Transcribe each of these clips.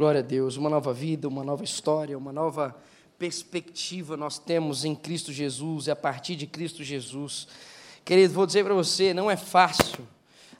Glória a Deus, uma nova vida, uma nova história, uma nova perspectiva nós temos em Cristo Jesus e a partir de Cristo Jesus. Querido, vou dizer para você, não é fácil,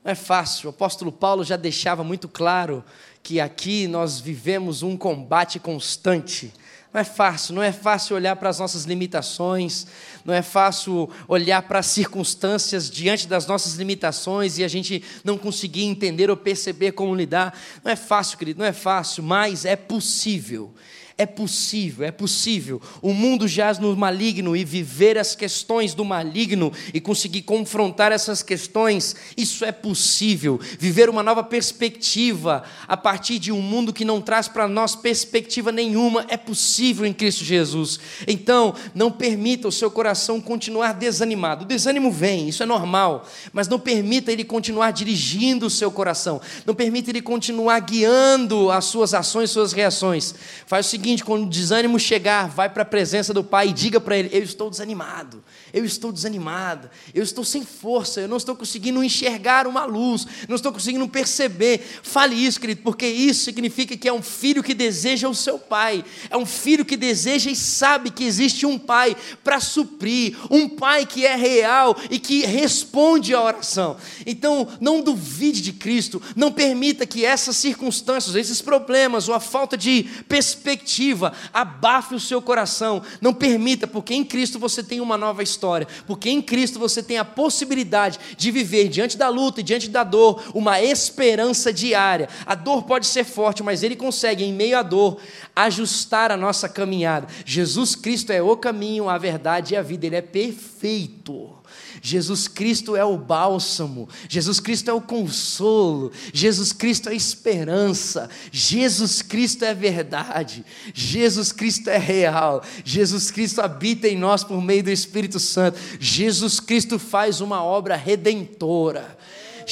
não é fácil. O apóstolo Paulo já deixava muito claro que aqui nós vivemos um combate constante. Não é fácil, não é fácil olhar para as nossas limitações, não é fácil olhar para as circunstâncias diante das nossas limitações e a gente não conseguir entender ou perceber como lidar. Não é fácil, querido, não é fácil, mas é possível. É possível, é possível. O mundo jaz no maligno e viver as questões do maligno e conseguir confrontar essas questões, isso é possível. Viver uma nova perspectiva a partir de um mundo que não traz para nós perspectiva nenhuma, é possível em Cristo Jesus. Então, não permita o seu coração continuar desanimado. O desânimo vem, isso é normal, mas não permita ele continuar dirigindo o seu coração. Não permita ele continuar guiando as suas ações, suas reações. Faz o seguinte, seguinte: quando o desânimo chegar, vai para a presença do Pai e diga para Ele: Eu estou desanimado, eu estou desanimado, eu estou sem força, eu não estou conseguindo enxergar uma luz, não estou conseguindo perceber. Fale isso, querido, porque isso significa que é um filho que deseja o seu Pai, é um filho que deseja e sabe que existe um Pai para suprir, um Pai que é real e que responde à oração. Então, não duvide de Cristo, não permita que essas circunstâncias, esses problemas ou a falta de perspectiva, abafe o seu coração. Não permita, porque em Cristo você tem uma nova história, porque em Cristo você tem a possibilidade de viver diante da luta e diante da dor uma esperança diária. A dor pode ser forte, mas Ele consegue, em meio à dor, ajustar a nossa caminhada. Jesus Cristo é o caminho, a verdade e a vida, Ele é perfeito. Jesus Cristo é o bálsamo, Jesus Cristo é o consolo, Jesus Cristo é a esperança, Jesus Cristo é verdade, Jesus Cristo é real, Jesus Cristo habita em nós por meio do Espírito Santo, Jesus Cristo faz uma obra redentora.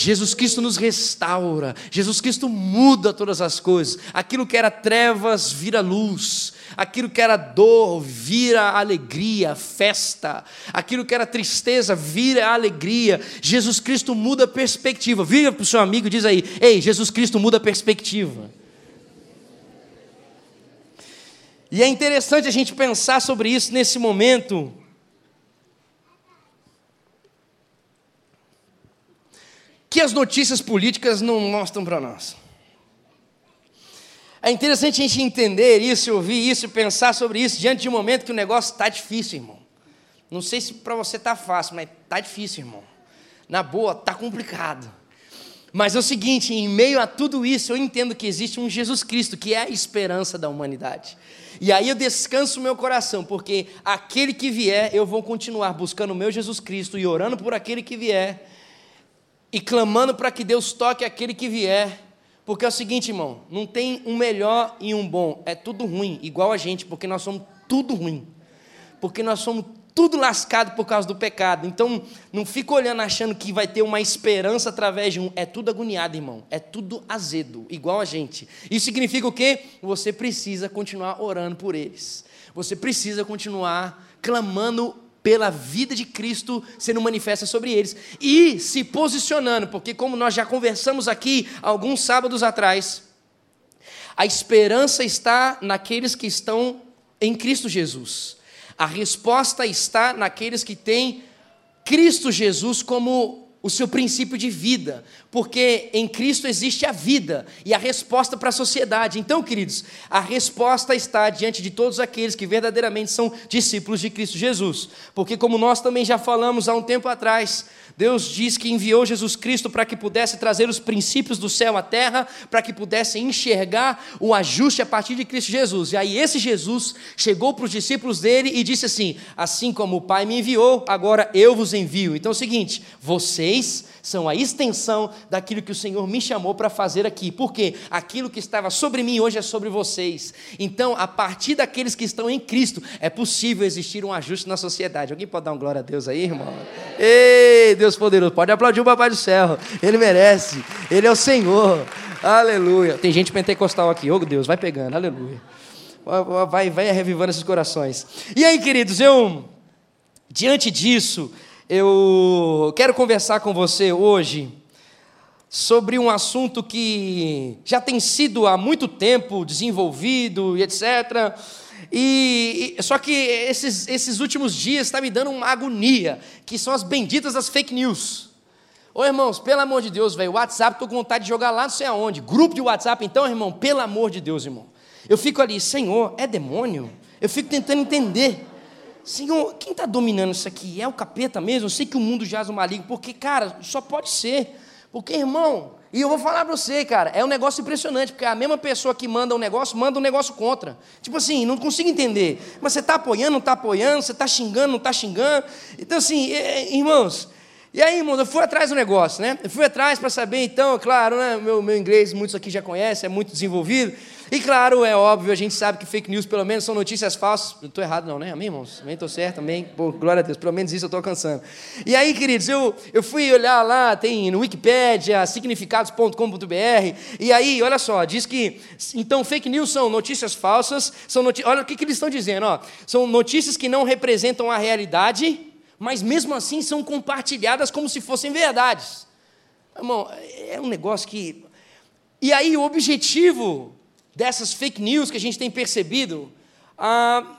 Jesus Cristo nos restaura, Jesus Cristo muda todas as coisas. Aquilo que era trevas vira luz, aquilo que era dor vira alegria, festa, aquilo que era tristeza vira alegria. Jesus Cristo muda a perspectiva. Vira para o seu amigo e diz aí: Ei, Jesus Cristo muda a perspectiva. E é interessante a gente pensar sobre isso nesse momento. Que as notícias políticas não mostram para nós. É interessante a gente entender isso, ouvir isso, pensar sobre isso, diante de um momento que o negócio está difícil, irmão. Não sei se para você está fácil, mas está difícil, irmão. Na boa, está complicado. Mas é o seguinte, em meio a tudo isso, eu entendo que existe um Jesus Cristo, que é a esperança da humanidade. E aí eu descanso o meu coração, porque aquele que vier, eu vou continuar buscando o meu Jesus Cristo e orando por aquele que vier, e clamando para que Deus toque aquele que vier, porque é o seguinte, irmão, não tem um melhor e um bom, é tudo ruim, igual a gente, porque nós somos tudo ruim. Porque nós somos tudo lascado por causa do pecado. Então, não fica olhando achando que vai ter uma esperança através de um. É tudo agoniado, irmão. É tudo azedo, igual a gente. Isso significa o quê? Você precisa continuar orando por eles. Você precisa continuar clamando pela vida de Cristo sendo manifesta sobre eles e se posicionando, porque, como nós já conversamos aqui alguns sábados atrás, a esperança está naqueles que estão em Cristo Jesus. A resposta está naqueles que têm Cristo Jesus como o seu princípio de vida, porque em Cristo existe a vida e a resposta para a sociedade. Então, queridos, a resposta está diante de todos aqueles que verdadeiramente são discípulos de Cristo Jesus, porque, como nós também já falamos há um tempo atrás, Deus diz que enviou Jesus Cristo para que pudesse trazer os princípios do céu à terra, para que pudesse enxergar o ajuste a partir de Cristo Jesus. E aí esse Jesus chegou para os discípulos dele e disse assim: Assim como o Pai me enviou, agora eu vos envio. Então é o seguinte: vocês são a extensão daquilo que o Senhor me chamou para fazer aqui. Porque aquilo que estava sobre mim hoje é sobre vocês. Então, a partir daqueles que estão em Cristo, é possível existir um ajuste na sociedade. Alguém pode dar um glória a Deus aí, irmão? Ei, Deus poderoso, pode aplaudir o Papai do céu. Ele merece. Ele é o Senhor. Aleluia. Tem gente pentecostal aqui. Oh, Deus, vai pegando. Aleluia. Vai, vai revivando esses corações. E aí, queridos, eu diante disso, eu quero conversar com você hoje sobre um assunto que já tem sido há muito tempo desenvolvido e etc. E, e, só que esses, esses últimos dias está me dando uma agonia, que são as benditas das fake news. Ô irmãos, pelo amor de Deus, velho, WhatsApp, estou com vontade de jogar lá não sei aonde. Grupo de WhatsApp, então, irmão, pelo amor de Deus, irmão. Eu fico ali, Senhor, é demônio? Eu fico tentando entender. Senhor, quem está dominando isso aqui? É o capeta mesmo? Eu sei que o mundo jaz o maligno, porque, cara, só pode ser. Porque, irmão, e eu vou falar para você, cara, é um negócio impressionante, porque a mesma pessoa que manda um negócio, manda um negócio contra. Tipo assim, não consigo entender. Mas você está apoiando, não está apoiando, você está xingando, não está xingando. Então, assim, irmãos, e aí, irmãos, eu fui atrás do negócio, né? Eu fui atrás para saber, então, claro, né? Meu, meu inglês, muitos aqui já conhecem, é muito desenvolvido. E claro, é óbvio, a gente sabe que fake news, pelo menos, são notícias falsas. Não estou errado, não, né? Amém, irmãos? Amém, estou certo, amém. Pô, glória a Deus, pelo menos isso eu estou alcançando. E aí, queridos, eu, eu fui olhar lá, tem no Wikipedia, significados.com.br, e aí, olha só, diz que, então, fake news são notícias falsas, são olha o que, que eles estão dizendo, ó, são notícias que não representam a realidade, mas mesmo assim são compartilhadas como se fossem verdades. Irmão, é um negócio que. E aí, o objetivo dessas fake news que a gente tem percebido, ah,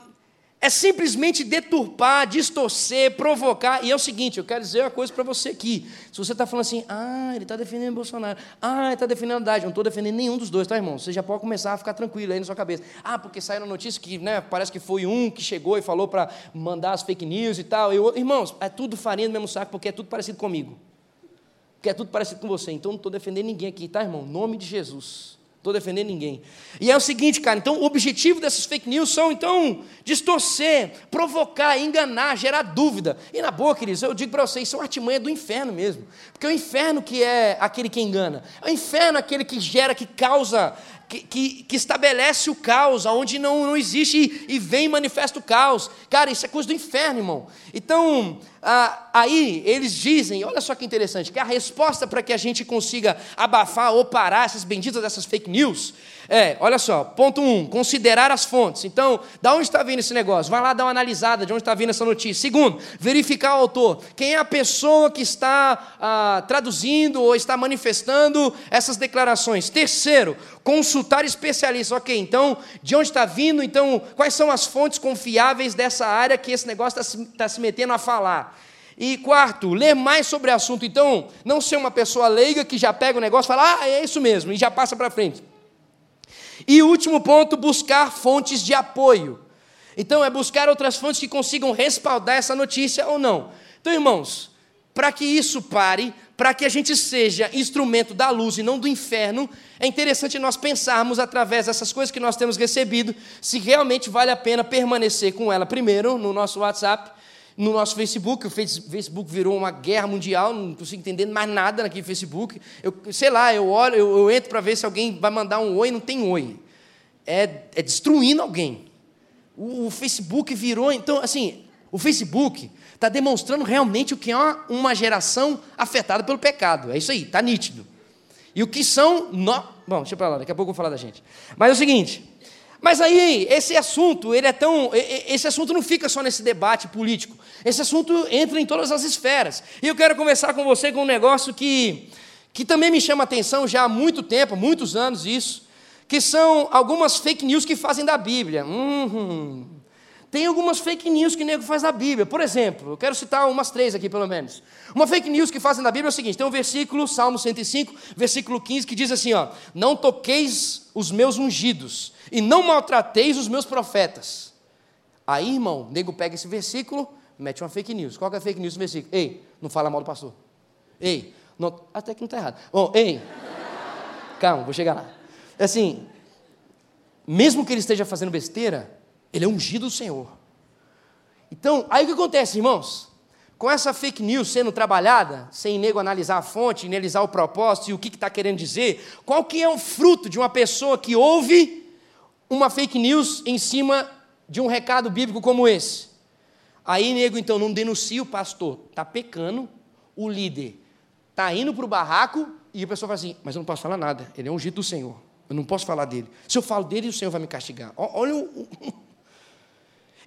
é simplesmente deturpar, distorcer, provocar. E é o seguinte, eu quero dizer uma coisa para você aqui. Se você está falando assim, ah, ele está defendendo Bolsonaro, ah, ele está defendendo Haddad, não estou defendendo nenhum dos dois, tá, irmão? Você já pode começar a ficar tranquilo aí na sua cabeça. Ah, porque saiu a notícia que né, parece que foi um que chegou e falou para mandar as fake news e tal. Eu, irmãos, é tudo farinha do mesmo saco, porque é tudo parecido comigo. Porque é tudo parecido com você. Então não estou defendendo ninguém aqui, tá, irmão? Nome de Jesus. Estou defendendo ninguém. E é o seguinte, cara, então o objetivo dessas fake news são, então, distorcer, provocar, enganar, gerar dúvida. E na boa, queridos, eu digo para vocês, são artimanha do inferno mesmo. Porque é o inferno que é aquele que engana. É o inferno aquele que gera, que causa que, que, que, estabelece o caos, onde não, não existe e, e vem e manifesta o caos. Cara, isso é coisa do inferno, irmão. Então, ah, aí eles dizem, olha só que interessante, que a resposta para que a gente consiga abafar ou parar essas benditas dessas fake news é, olha só, ponto um, considerar as fontes. Então, da onde está vindo esse negócio? Vai lá dar uma analisada de onde está vindo essa notícia. Segundo, verificar o autor. Quem é a pessoa que está ah, traduzindo ou está manifestando essas declarações? Terceiro, consultar especialistas. Ok, então, de onde está vindo? Então, quais são as fontes confiáveis dessa área que esse negócio está se, tá se metendo a falar? E quarto, ler mais sobre o assunto. Então, não ser uma pessoa leiga que já pega o negócio e fala, ah, é isso mesmo, e já passa para frente. E último ponto, buscar fontes de apoio. Então, é buscar outras fontes que consigam respaldar essa notícia ou não. Então, irmãos, para que isso pare, para que a gente seja instrumento da luz e não do inferno, é interessante nós pensarmos através dessas coisas que nós temos recebido, se realmente vale a pena permanecer com ela primeiro no nosso WhatsApp, no nosso Facebook. O Facebook virou uma guerra mundial, não consigo entender mais nada naquele Facebook. Eu, sei lá, eu olho, eu, eu entro para ver se alguém vai mandar um oi, não tem oi. É, é destruindo alguém. O, o Facebook virou, então, assim, o Facebook está demonstrando realmente o que é uma, uma, geração afetada pelo pecado. É isso aí, está nítido. E o que são. No... Bom, deixa para lá, daqui a pouco eu vou falar da gente. Mas é o seguinte: mas aí, esse assunto, ele é tão. Esse assunto não fica só nesse debate político. Esse assunto entra em todas as esferas. E eu quero conversar com você com um negócio que, que também me chama atenção já há muito tempo, muitos anos isso, que são algumas fake news que fazem da Bíblia. Uhum. Tem algumas fake news que nego faz da Bíblia. Por exemplo, eu quero citar umas três aqui, pelo menos. Uma fake news que fazem da Bíblia é o seguinte: tem um versículo, Salmo 105, versículo 15, que diz assim: ó, Não toqueis os meus ungidos, e não maltrateis os meus profetas. Aí, irmão, nego pega esse versículo, mete uma fake news. Qual que é a fake news do versículo? Ei, não fala mal do pastor. Ei, não, até que não está errado. Bom, ei, calma, vou chegar lá. Assim, mesmo que ele esteja fazendo besteira, ele é ungido do Senhor. Então, aí o que acontece, irmãos? Com essa fake news sendo trabalhada, sem nego analisar a fonte, analisar o propósito e o que está querendo dizer, qual que é o fruto de uma pessoa que ouve uma fake news em cima de um recado bíblico como esse? Aí, nego, então, não denuncia o pastor, está pecando, o líder está indo para o barraco e a pessoa fala assim, mas eu não posso falar nada, ele é ungido do Senhor, eu não posso falar dele. Se eu falo dele, o Senhor vai me castigar. Olha o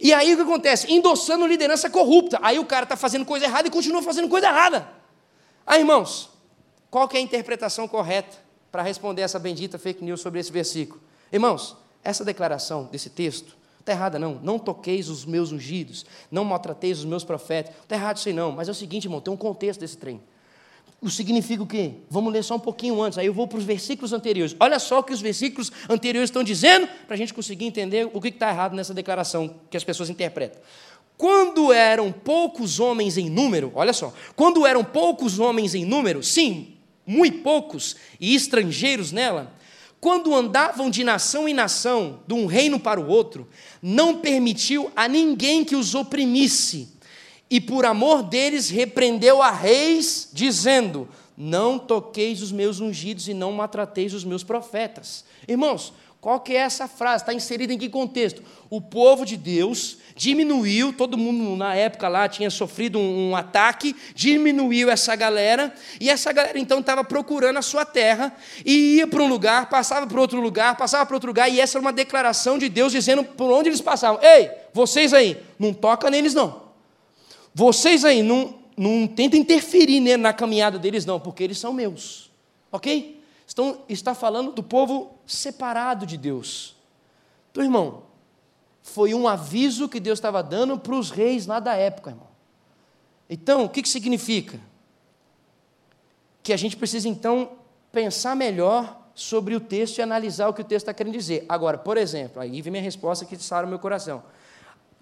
e aí o que acontece? Endossando liderança corrupta. Aí o cara está fazendo coisa errada e continua fazendo coisa errada. Aí, irmãos, qual é a interpretação correta para responder essa bendita fake news sobre esse versículo? Irmãos, essa declaração desse texto está errada, não. Não toqueis os meus ungidos, não maltrateis os meus profetas. Está errado isso aí, não. Mas é o seguinte, irmão, tem um contexto desse trem. O significa o quê? Vamos ler só um pouquinho antes, aí eu vou para os versículos anteriores. Olha só o que os versículos anteriores estão dizendo, para a gente conseguir entender o que está errado nessa declaração que as pessoas interpretam. Quando eram poucos homens em número, olha só, quando eram poucos homens em número, sim, muito poucos, e estrangeiros nela, quando andavam de nação em nação, de um reino para o outro, não permitiu a ninguém que os oprimisse, e por amor deles repreendeu a reis, dizendo: Não toqueis os meus ungidos e não maltrateis os meus profetas. Irmãos, qual que é essa frase? Está inserida em que contexto? O povo de Deus diminuiu, todo mundo na época lá tinha sofrido um, um ataque, diminuiu essa galera, e essa galera então estava procurando a sua terra, e ia para um lugar, passava para outro lugar, passava para outro lugar, e essa era uma declaração de Deus dizendo por onde eles passavam: Ei, vocês aí, não toca neles não. Vocês aí, não, não tentem interferir na caminhada deles não, porque eles são meus. Ok? Estão, está falando do povo separado de Deus. Então, irmão, foi um aviso que Deus estava dando para os reis lá da época, irmão. Então, o que, que significa? Que a gente precisa, então, pensar melhor sobre o texto e analisar o que o texto está querendo dizer. Agora, por exemplo, aí vem minha resposta que sara o meu coração.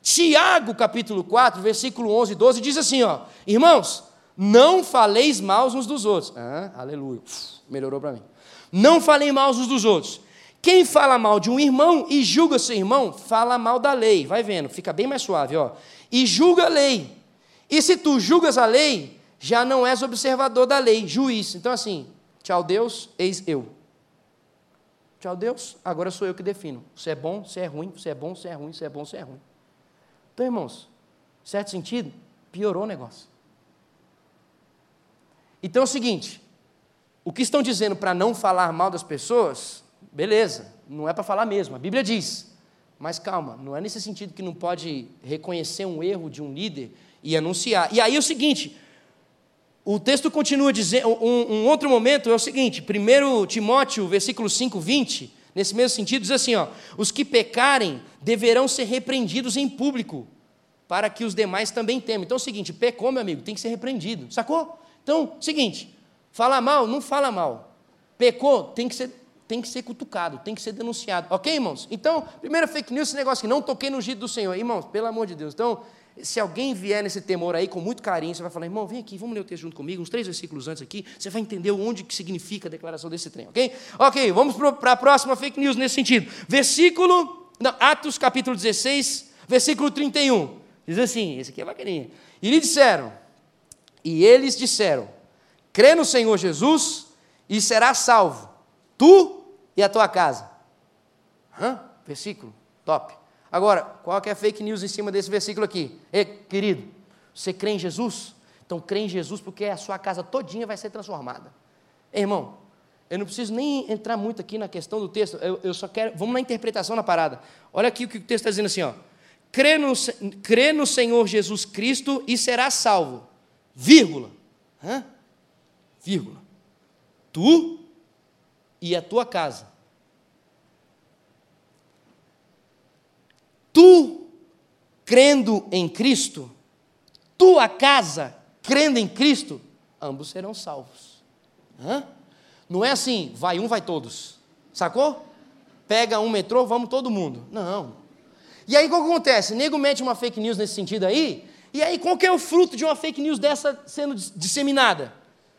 Tiago, capítulo 4, versículo 11 e 12, diz assim, ó, irmãos, não faleis mal uns dos outros. Ah, aleluia, melhorou para mim. Não falei mal uns dos outros. Quem fala mal de um irmão e julga seu irmão, fala mal da lei. Vai vendo, fica bem mais suave, ó. E julga a lei. E se tu julgas a lei, já não és observador da lei, juiz. Então, assim, tchau Deus, eis eu. Tchau Deus, agora sou eu que defino. Se é bom, se é ruim, se é bom, se é ruim, se é bom, se é ruim. Então, irmãos, certo sentido, piorou o negócio. Então é o seguinte: o que estão dizendo para não falar mal das pessoas Beleza, não é para falar mesmo, a Bíblia diz. Mas calma, não é nesse sentido que não pode reconhecer um erro de um líder e anunciar. E aí é o seguinte, o texto continua dizendo, um, um, outro momento é o seguinte, 1 Timóteo, versículo 5, 20, nesse mesmo sentido, diz assim: ó, os que pecarem deverão ser repreendidos em público, para que os demais também temam. Então é o seguinte, pecou, meu amigo, tem que ser repreendido, sacou? Então, seguinte, fala mal, não fala mal. Pecou, tem que ser tem que ser cutucado, tem que ser denunciado. Ok, irmãos? Então, primeira fake news, esse negócio que não toquei no giro do Senhor. Irmãos, pelo amor de Deus. Então, se alguém vier nesse temor aí com muito carinho, você vai falar, irmão, vem aqui, vamos ler o texto junto comigo, uns três versículos antes aqui, você vai entender onde que significa a declaração desse trem, ok? Ok, vamos para a próxima fake news nesse sentido. Versículo, não, Atos capítulo 16, versículo 31. Diz assim, esse aqui é bacaninha. E lhe disseram, e eles disseram, crê no Senhor Jesus e será salvo, tu e a tua casa. Hã? Versículo, top. Agora, qual que é a fake news em cima desse versículo aqui? Ei, querido, você crê em Jesus? Então crê em Jesus porque a sua casa todinha vai ser transformada. Ei, irmão, eu não preciso nem entrar muito aqui na questão do texto, eu, eu só quero, vamos na interpretação na parada. Olha aqui o que o texto está dizendo assim, ó. Crê no, crê no Senhor Jesus Cristo e será salvo. Vírgula. Hã? Vírgula. Tu e a tua casa. Tu, crendo em Cristo, tua casa, crendo em Cristo, ambos serão salvos. Hã? Não é assim, vai um, vai todos. Sacou? Pega um metrô, vamos todo mundo. Não. E aí o que acontece? Nego mete uma fake news nesse sentido aí, e aí qual que é o fruto de uma fake news dessa sendo disseminada?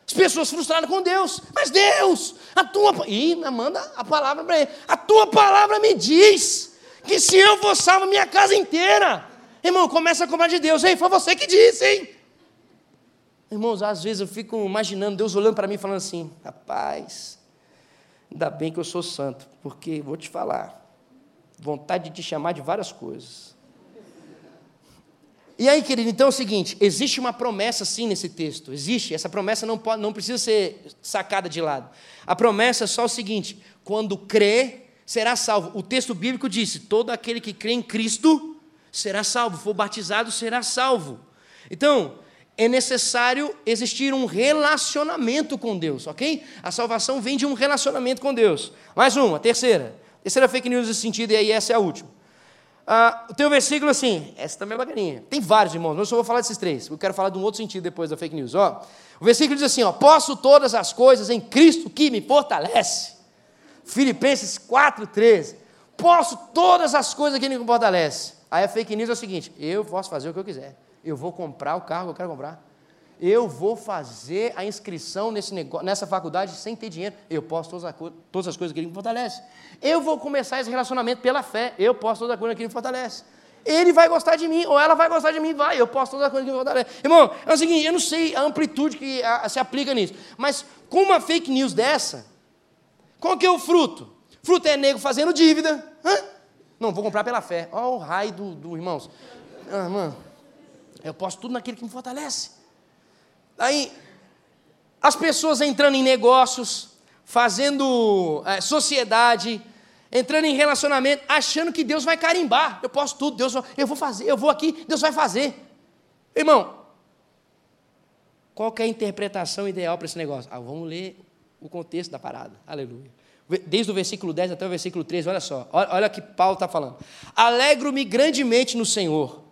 As pessoas frustradas com Deus. Mas Deus, a tua. Ih, manda a palavra para ele. A tua palavra me diz que se eu for salvo, minha casa inteira. Irmão, começa a cobrar de Deus. Ei, foi você que disse, hein? Irmãos, às vezes eu fico imaginando Deus olhando para mim falando assim: rapaz, ainda bem que eu sou santo, porque vou te falar, vontade de te chamar de várias coisas. E aí, querido, então é o seguinte: existe uma promessa sim nesse texto, existe, essa promessa não, pode, não precisa ser sacada de lado. A promessa é só o seguinte: quando crê, será salvo. O texto bíblico disse: todo aquele que crê em Cristo será salvo, for batizado, será salvo. Então, é necessário existir um relacionamento com Deus, ok? A salvação vem de um relacionamento com Deus. Mais uma, terceira. Terceira fake news nesse sentido, e aí essa é a última. Ah, tem um versículo assim, essa também é bacaninha. Tem vários, irmãos, eu só vou falar desses três. Eu quero falar de um outro sentido depois da fake news. Ó, o versículo diz assim: ó, Posso todas as coisas em Cristo que me fortalece. Filipenses 4,13. Posso todas as coisas que me fortalece. Aí a fake news é o seguinte: eu posso fazer o que eu quiser. Eu vou comprar o carro que eu quero comprar. Eu vou fazer a inscrição nesse negócio, nessa faculdade sem ter dinheiro. Eu posso todas as, todas as coisas que ele me fortalece. Eu vou começar esse relacionamento pela fé. Eu posso todas as coisas que ele me fortalece. Ele vai gostar de mim, ou ela vai gostar de mim, vai. Eu posso todas as coisas que me fortalece. Irmão, é o seguinte: eu não sei a amplitude que a, se aplica nisso, mas com uma fake news dessa, qual que é o fruto? Fruto é nego fazendo dívida. Hã? Não, vou comprar pela fé. Olha o raio do, do irmãos. Ah, mano, eu posso tudo naquele que me fortalece. Aí, as pessoas entrando em negócios, fazendo é, sociedade, entrando em relacionamento, achando que Deus vai carimbar. Eu posso tudo, Deus, eu vou fazer, eu vou aqui, Deus vai fazer. Irmão, qual é a interpretação ideal para esse negócio? Ah, vamos ler o contexto da parada. Aleluia. Desde o versículo 10 até o versículo 13, olha só, olha que Paulo está falando. Alegro-me grandemente no Senhor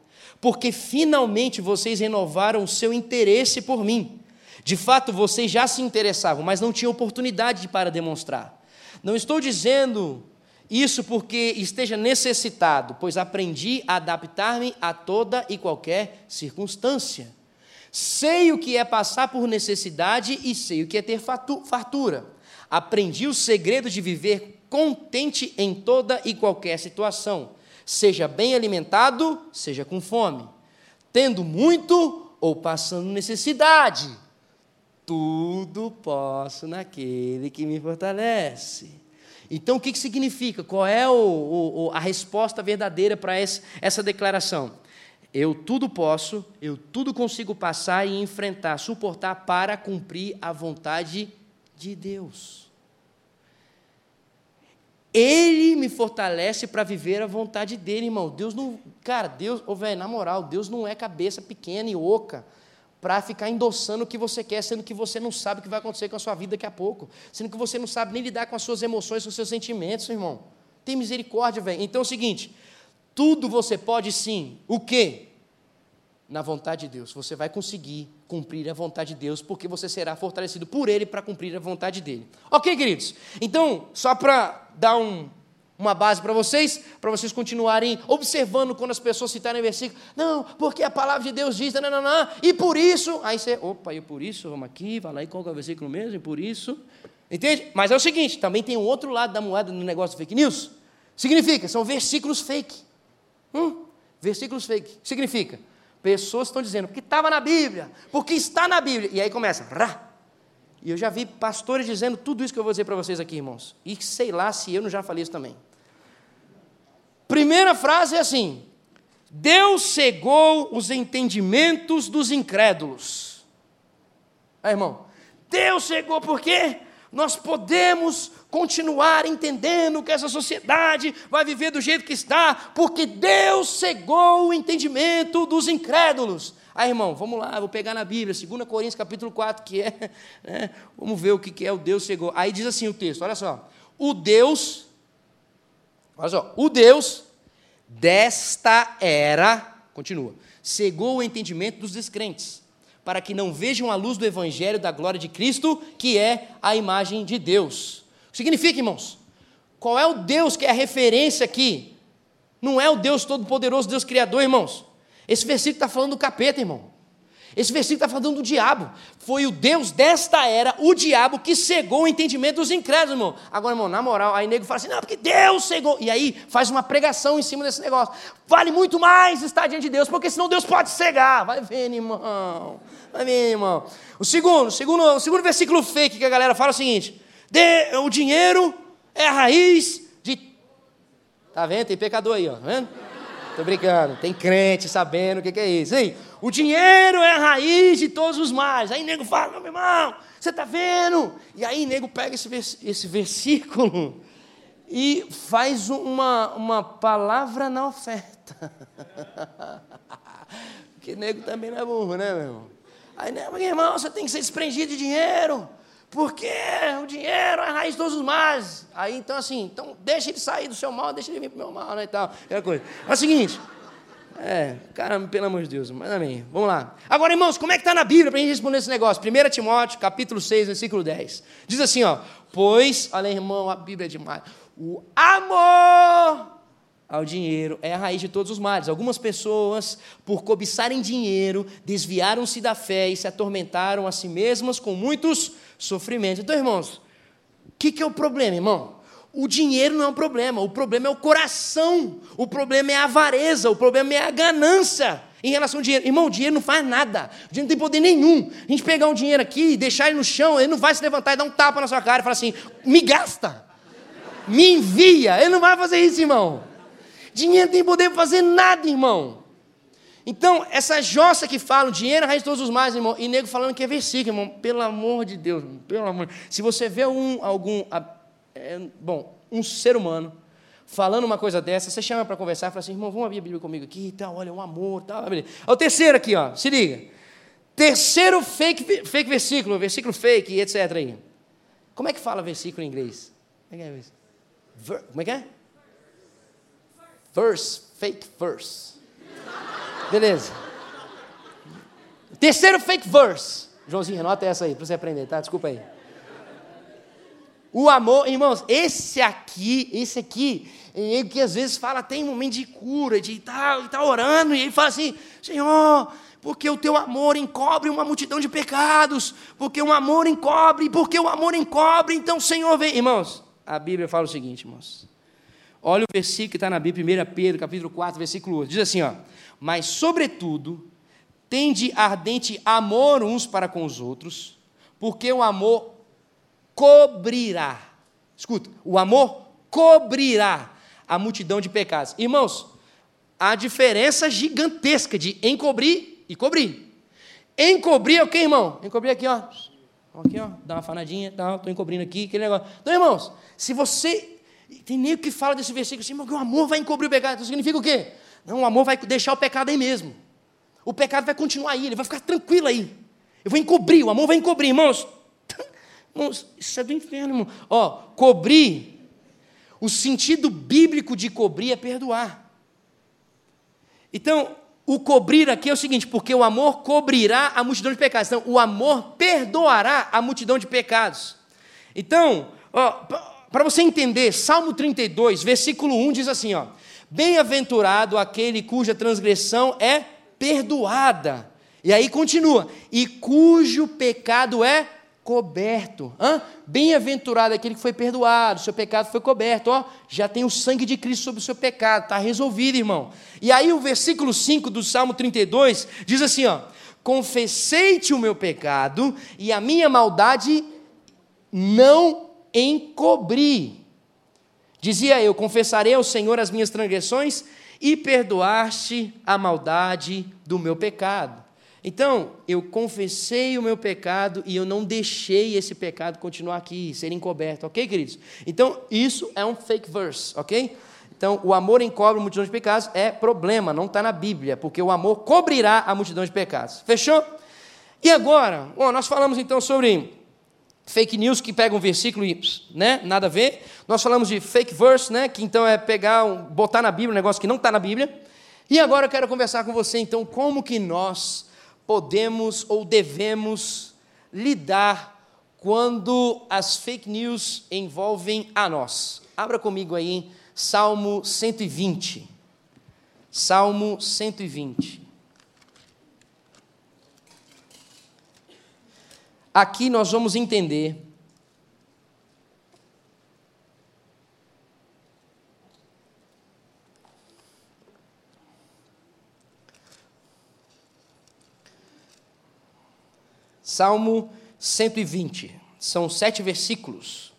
porque finalmente vocês renovaram o seu interesse por mim. De fato, vocês já se interessavam, mas não tinham oportunidade para demonstrar. Não estou dizendo isso porque esteja necessitado, pois aprendi a adaptar-me a toda e qualquer circunstância. Sei o que é passar por necessidade e sei o que é ter fartura. Aprendi o segredo de viver contente em toda e qualquer situação seja bem alimentado, seja com fome, tendo muito ou passando necessidade. Tudo posso naquele que me fortalece. Então, o que, que significa? Qual é o, o, a resposta verdadeira para essa declaração? Eu tudo posso, eu tudo consigo passar e enfrentar, suportar para cumprir a vontade de Deus. Ele me fortalece para viver a vontade dele, irmão. Deus não. Cara, Deus, oh, velho, na moral, Deus não é cabeça pequena e oca para ficar endossando o que você quer, sendo que você não sabe o que vai acontecer com a sua vida daqui a pouco, sendo que você não sabe nem lidar com as suas emoções, com os seus sentimentos, irmão. Tem misericórdia, velho. Então é o seguinte: tudo você pode sim. O quê? Na vontade de Deus. Você vai conseguir cumprir a vontade de Deus, porque você será fortalecido por Ele para cumprir a vontade dele. Ok, queridos? Então, só para dar um, uma base para vocês, para vocês continuarem observando quando as pessoas citarem versículo, não, porque a palavra de Deus diz, não, e por isso, aí você, opa, e por isso, vamos aqui, vai lá e qual é o versículo mesmo, e por isso, entende? Mas é o seguinte, também tem um outro lado da moeda no negócio de fake news, significa, são versículos fake, hum, versículos fake, significa, Pessoas estão dizendo, porque estava na Bíblia, porque está na Bíblia. E aí começa, rá. E eu já vi pastores dizendo tudo isso que eu vou dizer para vocês aqui, irmãos. E sei lá se eu não já falei isso também. Primeira frase é assim: Deus cegou os entendimentos dos incrédulos. Aí, irmão, Deus cegou por quê? Nós podemos continuar entendendo que essa sociedade vai viver do jeito que está, porque Deus cegou o entendimento dos incrédulos. Aí, irmão, vamos lá, vou pegar na Bíblia, 2 Coríntios capítulo 4, que é, né, vamos ver o que é o Deus cegou. Aí diz assim o texto, olha só, o Deus, olha só, o Deus desta era, continua, cegou o entendimento dos descrentes, para que não vejam a luz do Evangelho da glória de Cristo, que é a imagem de Deus. Significa, irmãos, qual é o Deus que é a referência aqui? Não é o Deus Todo-Poderoso, Deus Criador, irmãos. Esse versículo está falando do capeta, irmão. Esse versículo está falando do diabo. Foi o Deus desta era, o diabo, que cegou o entendimento dos incrédulos, irmão. Agora, irmão, na moral, aí nego fala assim, não, porque Deus cegou. E aí faz uma pregação em cima desse negócio. Vale muito mais estar diante de Deus, porque senão Deus pode cegar. Vai vendo, irmão. Vai vendo, irmão. O segundo, o segundo, o segundo versículo fake que a galera fala é o seguinte: de, o dinheiro é a raiz de. Tá vendo? Tem pecador aí, ó. Tá vendo? Tô brincando. Tem crente sabendo o que, que é isso. Hein? O dinheiro é a raiz de todos os males. Aí nego fala, meu irmão, você tá vendo? E aí nego pega esse, vers esse versículo e faz uma, uma palavra na oferta. Porque nego também não é burro, né, meu irmão? Aí, né, irmão, você tem que ser desprendido de dinheiro, porque o dinheiro é a raiz de todos os males. Aí, então, assim, então deixa ele sair do seu mal, deixa ele vir para o meu mal, né, e tal, aquela coisa. É o seguinte, é, cara, pelo amor de Deus, mas amém. Vamos lá. Agora, irmãos, como é que está na Bíblia para a gente responder esse negócio? 1 Timóteo, capítulo 6, versículo 10. Diz assim, ó, pois, olha, irmão, a Bíblia é demais. O amor ao dinheiro é a raiz de todos os males. Algumas pessoas, por cobiçarem dinheiro, desviaram-se da fé e se atormentaram a si mesmas com muitos sofrimentos. Então, irmãos, o que, que é o problema, irmão? O dinheiro não é um problema, o problema é o coração, o problema é a avareza, o problema é a ganância em relação ao dinheiro. Irmão, o dinheiro não faz nada, o dinheiro não tem poder nenhum. A gente pegar um dinheiro aqui e deixar ele no chão, ele não vai se levantar e dar um tapa na sua cara e falar assim: me gasta, me envia. Ele não vai fazer isso, irmão. Dinheiro não tem poder para fazer nada, irmão. Então, essa jossa que fala, o dinheiro é raiz de todos os males, irmão, e nego falando que é versículo, irmão, pelo amor de Deus, pelo amor. Se você vê um, algum é, bom, um ser humano falando uma coisa dessa, você chama para conversar e fala assim, irmão, vamos abrir a Bíblia comigo aqui e tal, olha, um amor, tal. O terceiro aqui, ó, se liga. Terceiro fake, fake versículo, versículo fake, etc. Aí. Como é que fala versículo em inglês? Como é que é? Ver, como é que é? Verse, fake verse. Beleza. Terceiro fake verse. Joãozinho, anota essa aí para você aprender, tá? Desculpa aí. O amor, irmãos, esse aqui, esse aqui, ele que às vezes fala, tem um momento de cura, de estar tá, tá orando, e ele fala assim: Senhor, porque o teu amor encobre uma multidão de pecados, porque o amor encobre, porque o amor encobre, então Senhor vem. Irmãos, a Bíblia fala o seguinte, irmãos. Olha o versículo que está na Bíblia, 1 Pedro, capítulo 4, versículo 8. Diz assim: ó, Mas, sobretudo, tende ardente amor uns para com os outros, porque o amor cobrirá. Escuta, o amor cobrirá a multidão de pecados. Irmãos, há diferença gigantesca de encobrir e cobrir. Encobrir é o que, irmão? Encobrir aqui, ó. Aqui, ó, dá uma fanadinha, tá, estou encobrindo aqui, aquele negócio. Então, irmãos, se você. Tem nem o que fala desse versículo assim, o amor vai encobrir o pecado. Então significa o quê? Não, o amor vai deixar o pecado aí mesmo. O pecado vai continuar aí, ele vai ficar tranquilo aí. Eu vou encobrir, o amor vai encobrir, irmãos. Irmãos, isso é do inferno, irmão. Ó, cobrir, o sentido bíblico de cobrir é perdoar. Então, o cobrir aqui é o seguinte, porque o amor cobrirá a multidão de pecados. Então, o amor perdoará a multidão de pecados. Então, para você entender, Salmo 32, versículo 1 diz assim, ó: Bem-aventurado aquele cuja transgressão é perdoada. E aí continua: e cujo pecado é coberto. Bem-aventurado aquele que foi perdoado, seu pecado foi coberto. Ó, já tem o sangue de Cristo sobre o seu pecado, está resolvido, irmão. E aí o versículo 5 do Salmo 32 diz assim: ó, confessei-te o meu pecado e a minha maldade não encobri. Dizia eu: confessarei ao Senhor as minhas transgressões e perdoaste a maldade do meu pecado. Então, eu confessei o meu pecado e eu não deixei esse pecado continuar aqui, ser encoberto, ok, queridos? Então, isso é um fake verse, ok? Então, o amor encobre a multidão de pecados é problema, não está na Bíblia, porque o amor cobrirá a multidão de pecados. Fechou? E agora, bom, nós falamos então sobre fake news que pega um versículo e né, nada a ver. Nós falamos de fake verse, né, que então é pegar, botar na Bíblia um negócio que não está na Bíblia. E agora eu quero conversar com você então como que nós podemos ou devemos lidar quando as fake news envolvem a nós. Abra comigo aí Salmo 120. Salmo 120. Aqui nós vamos entender Salmo 120. São sete versículos.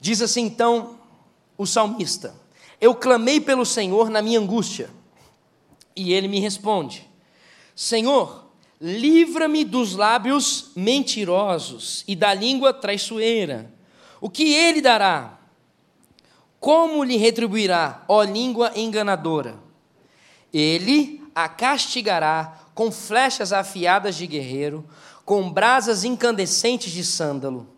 Diz assim então o salmista: Eu clamei pelo Senhor na minha angústia, e ele me responde: Senhor, livra-me dos lábios mentirosos e da língua traiçoeira. O que ele dará? Como lhe retribuirá, ó língua enganadora? Ele a castigará com flechas afiadas de guerreiro, com brasas incandescentes de sândalo.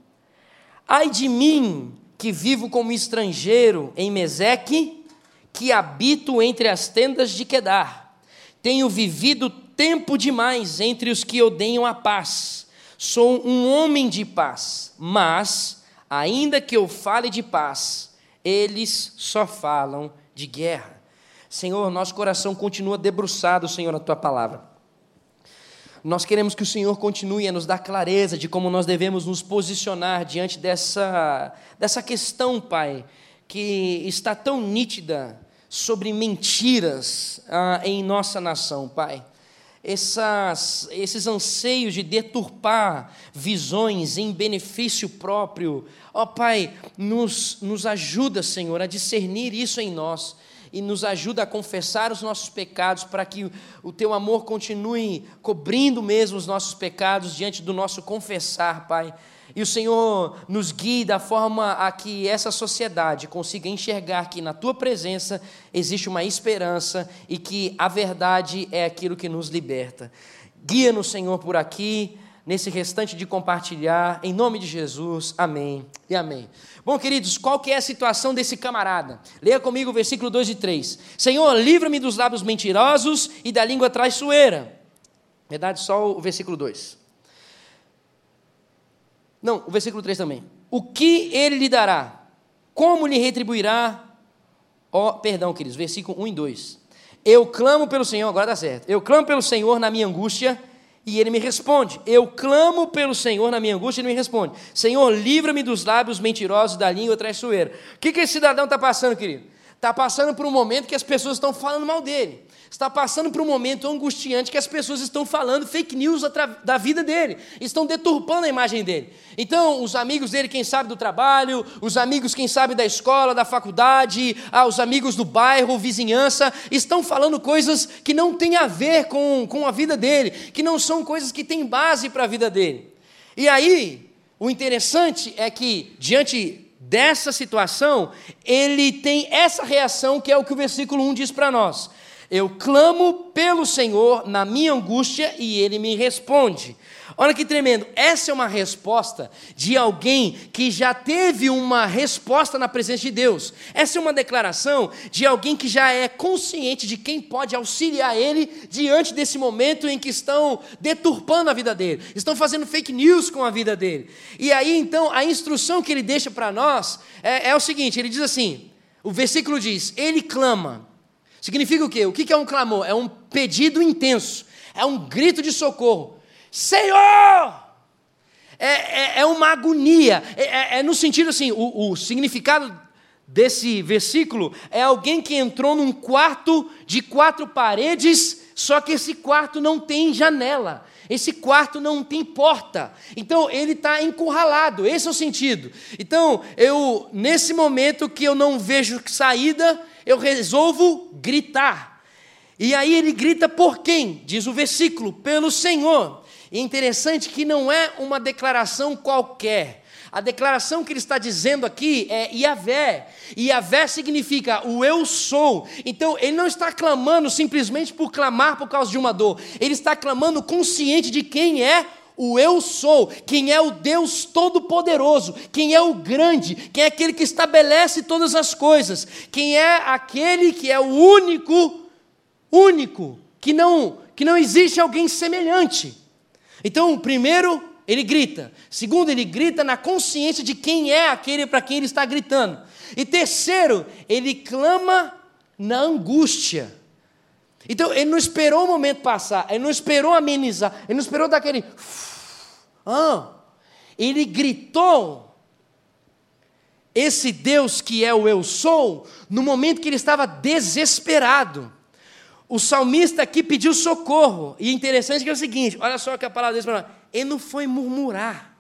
Ai de mim, que vivo como estrangeiro em Meseque, que habito entre as tendas de Quedar. Tenho vivido tempo demais entre os que odeiam a paz. Sou um homem de paz, mas, ainda que eu fale de paz, eles só falam de guerra. Senhor, nosso coração continua debruçado, Senhor, na tua palavra. Nós queremos que o Senhor continue a nos dar clareza de como nós devemos nos posicionar diante dessa, dessa questão, Pai, que está tão nítida sobre mentiras ah, em nossa nação, Pai essas, esses anseios de deturpar visões em benefício próprio. Ó oh, Pai, nos, nos ajuda, Senhor, a discernir isso em nós e nos ajuda a confessar os nossos pecados para que o teu amor continue cobrindo mesmo os nossos pecados diante do nosso confessar, Pai. E o Senhor nos guie da forma a que essa sociedade consiga enxergar que na tua presença existe uma esperança e que a verdade é aquilo que nos liberta. Guia-nos, Senhor, por aqui, nesse restante de compartilhar, em nome de Jesus. Amém e amém. Bom, queridos, qual que é a situação desse camarada? Leia comigo o versículo 2 e 3. Senhor, livra-me dos lábios mentirosos e da língua traiçoeira. Verdade, só o versículo 2. Não, o versículo 3 também. O que ele lhe dará? Como lhe retribuirá? Ó, oh, perdão, queridos, versículo 1 e 2. Eu clamo pelo Senhor, agora dá certo. Eu clamo pelo Senhor na minha angústia e ele me responde. Eu clamo pelo Senhor na minha angústia e ele me responde. Senhor, livra-me dos lábios mentirosos da língua traiçoeira. O que, que esse cidadão está passando, querido? Está passando por um momento que as pessoas estão falando mal dele está passando por um momento angustiante que as pessoas estão falando fake news da vida dele, estão deturpando a imagem dele. Então, os amigos dele, quem sabe do trabalho, os amigos, quem sabe da escola, da faculdade, ah, os amigos do bairro, vizinhança, estão falando coisas que não têm a ver com, com a vida dele, que não são coisas que têm base para a vida dele. E aí, o interessante é que, diante dessa situação, ele tem essa reação que é o que o versículo 1 diz para nós. Eu clamo pelo Senhor na minha angústia e ele me responde. Olha que tremendo, essa é uma resposta de alguém que já teve uma resposta na presença de Deus. Essa é uma declaração de alguém que já é consciente de quem pode auxiliar ele diante desse momento em que estão deturpando a vida dele, estão fazendo fake news com a vida dele. E aí então a instrução que ele deixa para nós é, é o seguinte: ele diz assim, o versículo diz, ele clama. Significa o quê? O que é um clamor? É um pedido intenso, é um grito de socorro. Senhor! É, é, é uma agonia, é, é, é, no sentido assim, o, o significado desse versículo é alguém que entrou num quarto de quatro paredes, só que esse quarto não tem janela. Esse quarto não tem porta. Então ele está encurralado. Esse é o sentido. Então, eu, nesse momento que eu não vejo saída, eu resolvo gritar. E aí ele grita por quem? Diz o versículo: pelo Senhor. E interessante que não é uma declaração qualquer. A declaração que ele está dizendo aqui é Iavé. Iavé significa o eu sou. Então, ele não está clamando simplesmente por clamar por causa de uma dor. Ele está clamando consciente de quem é o eu sou, quem é o Deus Todo-Poderoso, quem é o grande, quem é aquele que estabelece todas as coisas, quem é aquele que é o único, único, que não, que não existe alguém semelhante. Então, primeiro, ele grita. Segundo, ele grita na consciência de quem é aquele para quem ele está gritando. E terceiro, ele clama na angústia. Então, ele não esperou o momento passar, ele não esperou amenizar, ele não esperou dar aquele. Ah, ele gritou esse Deus que é o eu sou, no momento que ele estava desesperado. O salmista aqui pediu socorro, e interessante que é o seguinte: olha só que a palavra dele ele não foi murmurar,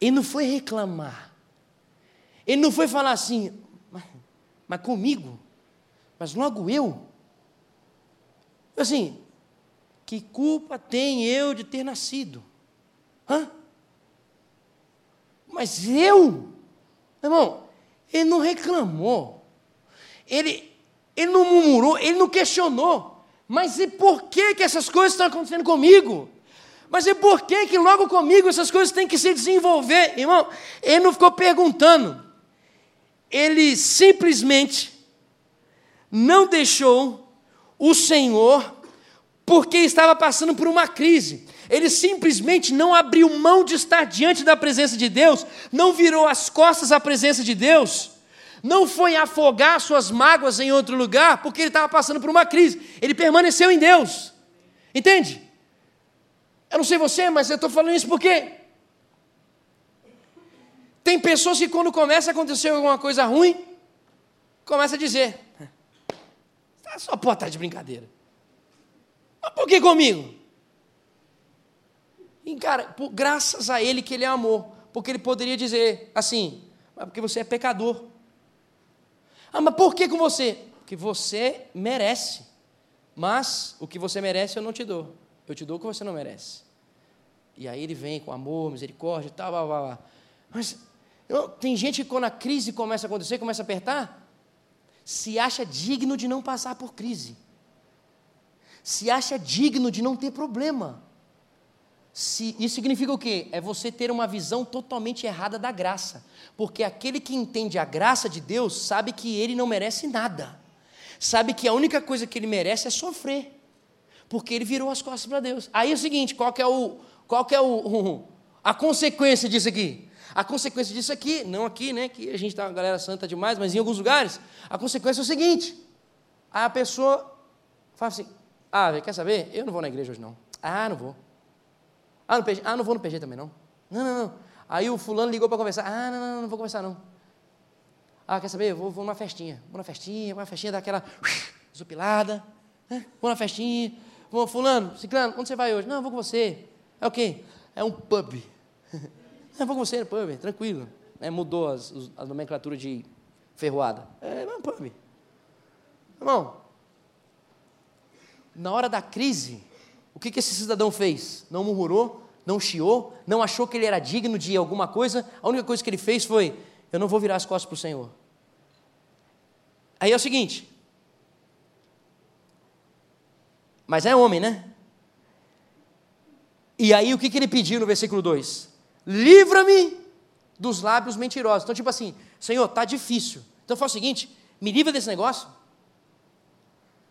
ele não foi reclamar, ele não foi falar assim, mas, mas comigo, mas logo eu. Assim, que culpa tem eu de ter nascido? Hã? Mas eu, irmão, ele não reclamou, ele, ele não murmurou, ele não questionou. Mas e por que, que essas coisas estão acontecendo comigo? Mas e por que, que logo comigo essas coisas têm que se desenvolver? Irmão, ele não ficou perguntando. Ele simplesmente não deixou o Senhor porque estava passando por uma crise. Ele simplesmente não abriu mão de estar diante da presença de Deus, não virou as costas à presença de Deus, não foi afogar suas mágoas em outro lugar, porque ele estava passando por uma crise. Ele permaneceu em Deus. Entende? Eu não sei você, mas eu estou falando isso porque tem pessoas que quando começa a acontecer alguma coisa ruim, começa a dizer, está só pode estar de brincadeira. Mas por que comigo? E, cara, por, graças a ele que ele amou. Porque ele poderia dizer assim, mas porque você é pecador. Ah, mas por que com você? Porque você merece. Mas o que você merece eu não te dou. Eu te dou o que você não merece. E aí ele vem com amor, misericórdia e tal, blá, blá, blá. Mas eu, tem gente que quando a crise começa a acontecer, começa a apertar, se acha digno de não passar por crise. Se acha digno de não ter problema. Se, isso significa o quê? É você ter uma visão totalmente errada da graça. Porque aquele que entende a graça de Deus sabe que ele não merece nada. Sabe que a única coisa que ele merece é sofrer. Porque ele virou as costas para Deus. Aí é o seguinte: qual que é, o, qual que é o, a consequência disso aqui? A consequência disso aqui, não aqui, né? Que a gente está uma galera santa demais, mas em alguns lugares, a consequência é o seguinte: a pessoa fala assim: Ah, quer saber? Eu não vou na igreja hoje, não. Ah, não vou. Ah, no PG? Ah, não vou no PG também, não. Não, não, não. Aí o fulano ligou para conversar. Ah, não, não, não vou conversar, não. Ah, quer saber? Vou, vou numa festinha. Vou na festinha, na festinha daquela zupilada. Né? Vou na festinha. Vou, fulano, ciclano, onde você vai hoje? Não, vou com você. É o quê? É um pub. Não, vou com você no pub, tranquilo. É, mudou as, a nomenclatura de ferroada. É, um pub. Irmão, na hora da crise, o que, que esse cidadão fez? Não murmurou, não chiou, não achou que ele era digno de alguma coisa. A única coisa que ele fez foi: eu não vou virar as costas para o Senhor. Aí é o seguinte. Mas é homem, né? E aí o que, que ele pediu no versículo 2? Livra-me dos lábios mentirosos. Então, tipo assim, Senhor, está difícil. Então faz o seguinte: me livra desse negócio.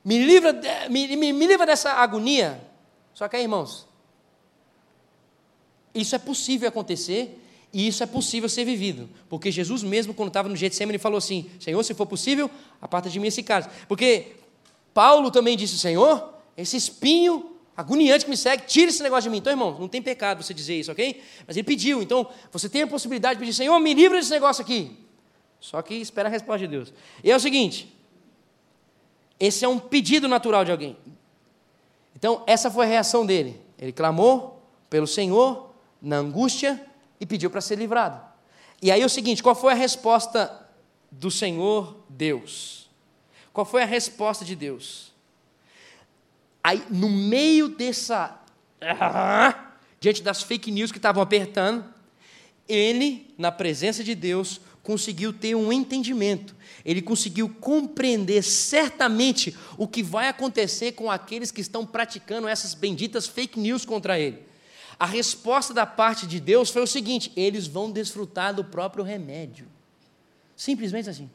Me livra, me, me, me livra dessa agonia. Só que aí, irmãos, isso é possível acontecer e isso é possível ser vivido. Porque Jesus mesmo, quando estava no Getsemane, falou assim, Senhor, se for possível, aparta de mim esse cálice. Porque Paulo também disse, Senhor, esse espinho agoniante que me segue, tira esse negócio de mim. Então, irmão, não tem pecado você dizer isso, ok? Mas ele pediu, então você tem a possibilidade de pedir, Senhor, me livra desse negócio aqui. Só que espera a resposta de Deus. E é o seguinte, esse é um pedido natural de alguém. Então, essa foi a reação dele. Ele clamou pelo Senhor na angústia e pediu para ser livrado. E aí é o seguinte: qual foi a resposta do Senhor Deus? Qual foi a resposta de Deus? Aí, no meio dessa. diante das fake news que estavam apertando, ele, na presença de Deus, conseguiu ter um entendimento ele conseguiu compreender certamente o que vai acontecer com aqueles que estão praticando essas benditas fake news contra ele. A resposta da parte de Deus foi o seguinte: eles vão desfrutar do próprio remédio. Simplesmente assim.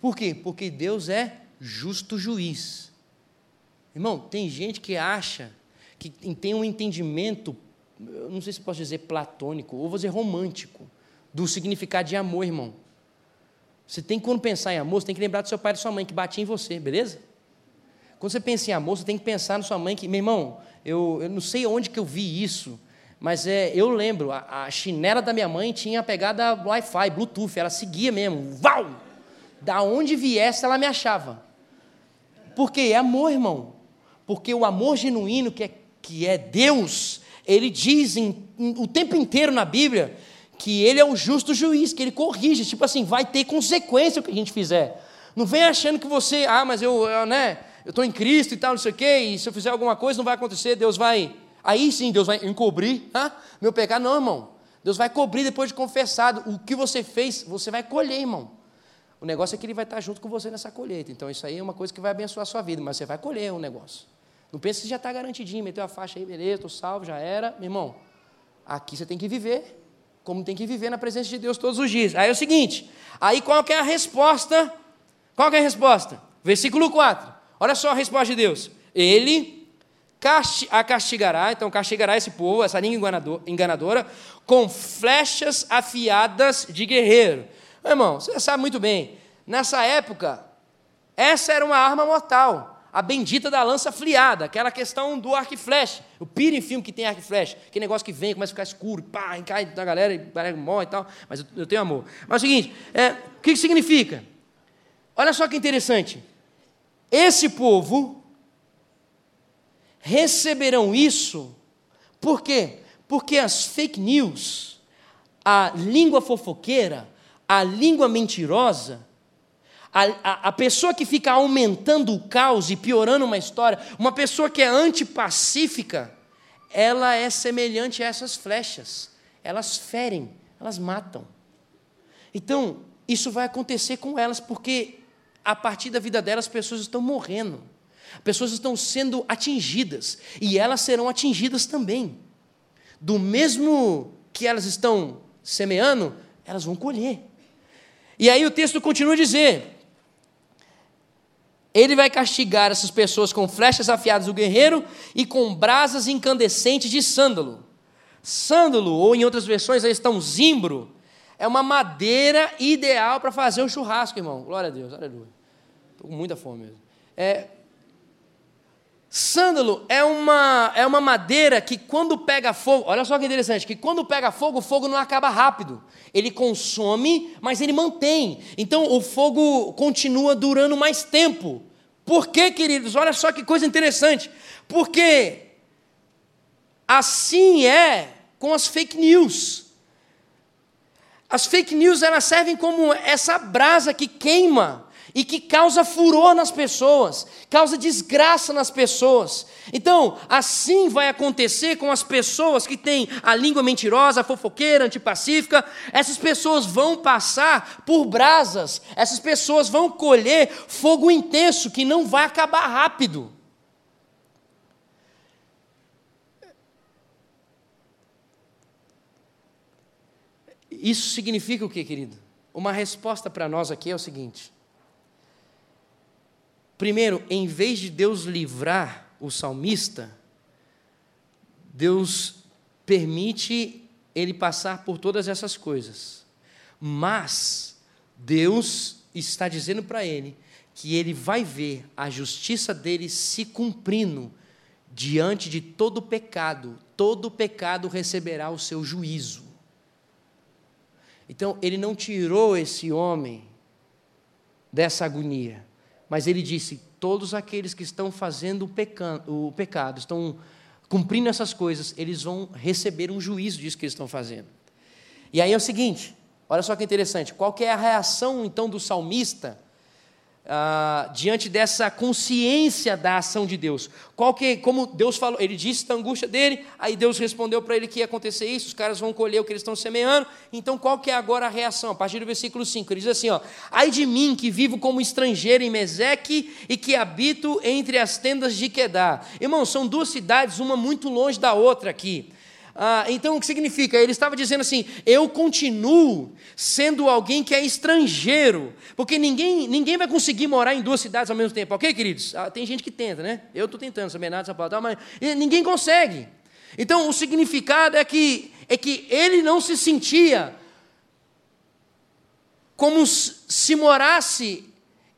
Por quê? Porque Deus é justo juiz. Irmão, tem gente que acha que tem um entendimento, não sei se posso dizer platônico, ou vou dizer romântico, do significado de amor, irmão. Você tem que, quando pensar em amor, você tem que lembrar do seu pai e da sua mãe que batia em você, beleza? Quando você pensa em amor, você tem que pensar na sua mãe que, meu irmão, eu, eu não sei onde que eu vi isso, mas é, eu lembro, a, a chinela da minha mãe tinha a pegada Wi-Fi, Bluetooth, ela seguia mesmo, val! Da onde viesse, ela me achava. Porque é amor, irmão. Porque o amor genuíno, que é, que é Deus, ele diz em, em, o tempo inteiro na Bíblia que ele é o justo juiz, que ele corrige, tipo assim, vai ter consequência o que a gente fizer. Não vem achando que você, ah, mas eu, eu né, eu estou em Cristo e tal, não sei o quê, e se eu fizer alguma coisa não vai acontecer, Deus vai, aí sim Deus vai encobrir ah, meu pecado. Não, irmão, Deus vai cobrir depois de confessado. O que você fez, você vai colher, irmão. O negócio é que ele vai estar junto com você nessa colheita. Então, isso aí é uma coisa que vai abençoar a sua vida, mas você vai colher um negócio. Não pense que já está garantidinho, meteu a faixa aí, beleza, estou salvo, já era. Meu irmão, aqui você tem que viver como tem que viver na presença de Deus todos os dias. Aí é o seguinte, aí qual é a resposta? Qual é a resposta? Versículo 4. Olha só a resposta de Deus. Ele a castigará, então castigará esse povo, essa língua enganadora, com flechas afiadas de guerreiro. Meu irmão, você sabe muito bem, nessa época, essa era uma arma mortal a bendita da lança fliada, aquela questão do arco e flecha. O piro em filme que tem arco e flecha, aquele negócio que vem, começa a ficar escuro, pá, cai da galera, e morre e tal, mas eu, eu tenho amor. Mas é o seguinte, é, o que significa? Olha só que interessante. Esse povo receberão isso, por quê? Porque as fake news, a língua fofoqueira, a língua mentirosa, a, a, pessoa que fica aumentando o caos e piorando uma história, uma pessoa que é antipacífica, ela é semelhante a essas flechas. Elas ferem, elas matam. Então, isso vai acontecer com elas, porque a partir da vida delas, as pessoas estão morrendo, pessoas estão sendo atingidas, e elas serão atingidas também. Do mesmo que elas estão semeando, elas vão colher. E aí o texto continua a dizer: ele vai castigar essas pessoas com flechas afiadas do guerreiro e com brasas incandescentes de sândalo. Sândalo, ou em outras versões aí está um zimbro, é uma madeira ideal para fazer um churrasco, irmão. Glória a Deus, aleluia. Estou com muita fome mesmo. É, Sândalo é uma, é uma madeira que quando pega fogo, olha só que interessante, que quando pega fogo, o fogo não acaba rápido. Ele consome, mas ele mantém. Então o fogo continua durando mais tempo. Por quê, queridos? Olha só que coisa interessante. Porque assim é com as fake news. As fake news elas servem como essa brasa que queima e que causa furor nas pessoas, causa desgraça nas pessoas. Então, assim vai acontecer com as pessoas que têm a língua mentirosa, fofoqueira, antipacífica. Essas pessoas vão passar por brasas, essas pessoas vão colher fogo intenso que não vai acabar rápido. Isso significa o que, querido? Uma resposta para nós aqui é o seguinte: Primeiro, em vez de Deus livrar o salmista, Deus permite ele passar por todas essas coisas. Mas Deus está dizendo para ele que ele vai ver a justiça dele se cumprindo diante de todo pecado. Todo pecado receberá o seu juízo. Então, ele não tirou esse homem dessa agonia mas ele disse: todos aqueles que estão fazendo o, pecado, o pecado, estão cumprindo essas coisas, eles vão receber um juízo disso que eles estão fazendo. E aí é o seguinte, olha só que interessante, qual que é a reação então do salmista ah, diante dessa consciência da ação de Deus. Qual que, como Deus falou, ele disse da angústia dele, aí Deus respondeu para ele que ia acontecer isso, os caras vão colher o que eles estão semeando. Então, qual que é agora a reação? A partir do versículo 5, ele diz assim: ó, Ai de mim que vivo como estrangeiro em Meseque e que habito entre as tendas de Quedar. Irmão, são duas cidades, uma muito longe da outra aqui. Ah, então, o que significa? Ele estava dizendo assim: eu continuo sendo alguém que é estrangeiro, porque ninguém, ninguém vai conseguir morar em duas cidades ao mesmo tempo, ok, queridos? Ah, tem gente que tenta, né? Eu estou tentando, nada dessa palavra, mas ninguém consegue. Então, o significado é que, é que ele não se sentia como se morasse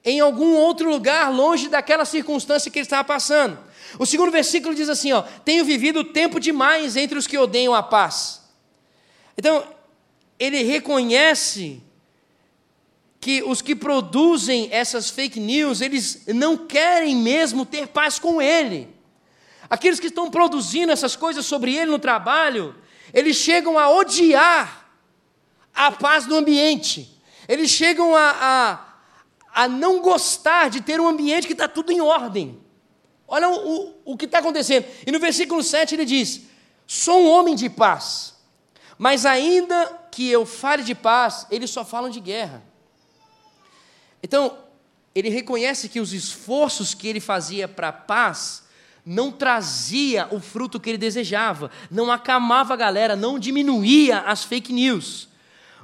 em algum outro lugar longe daquela circunstância que ele estava passando. O segundo versículo diz assim: ó, tenho vivido tempo demais entre os que odeiam a paz. Então, ele reconhece que os que produzem essas fake news, eles não querem mesmo ter paz com ele. Aqueles que estão produzindo essas coisas sobre ele no trabalho, eles chegam a odiar a paz do ambiente. Eles chegam a, a, a não gostar de ter um ambiente que está tudo em ordem. Olha o, o, o que está acontecendo. E no versículo 7 ele diz: Sou um homem de paz, mas ainda que eu fale de paz, eles só falam de guerra. Então, ele reconhece que os esforços que ele fazia para a paz não trazia o fruto que ele desejava, não acalmava a galera, não diminuía as fake news.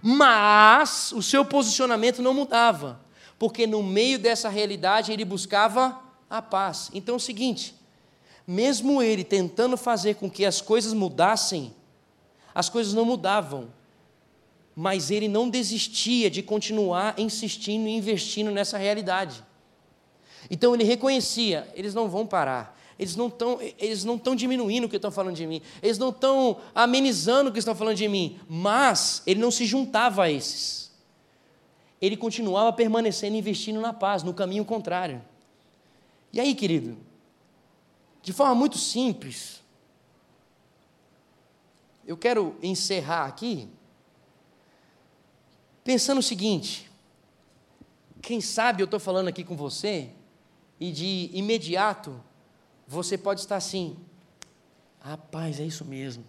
Mas o seu posicionamento não mudava, porque no meio dessa realidade ele buscava a paz. Então é o seguinte, mesmo ele tentando fazer com que as coisas mudassem, as coisas não mudavam. Mas ele não desistia de continuar insistindo e investindo nessa realidade. Então ele reconhecia, eles não vão parar eles não estão eles não estão diminuindo o que estão falando de mim, eles não estão amenizando o que estão falando de mim, mas ele não se juntava a esses. Ele continuava permanecendo investindo na paz, no caminho contrário. E aí, querido, de forma muito simples, eu quero encerrar aqui pensando o seguinte: quem sabe eu estou falando aqui com você e de imediato você pode estar assim, rapaz, é isso mesmo.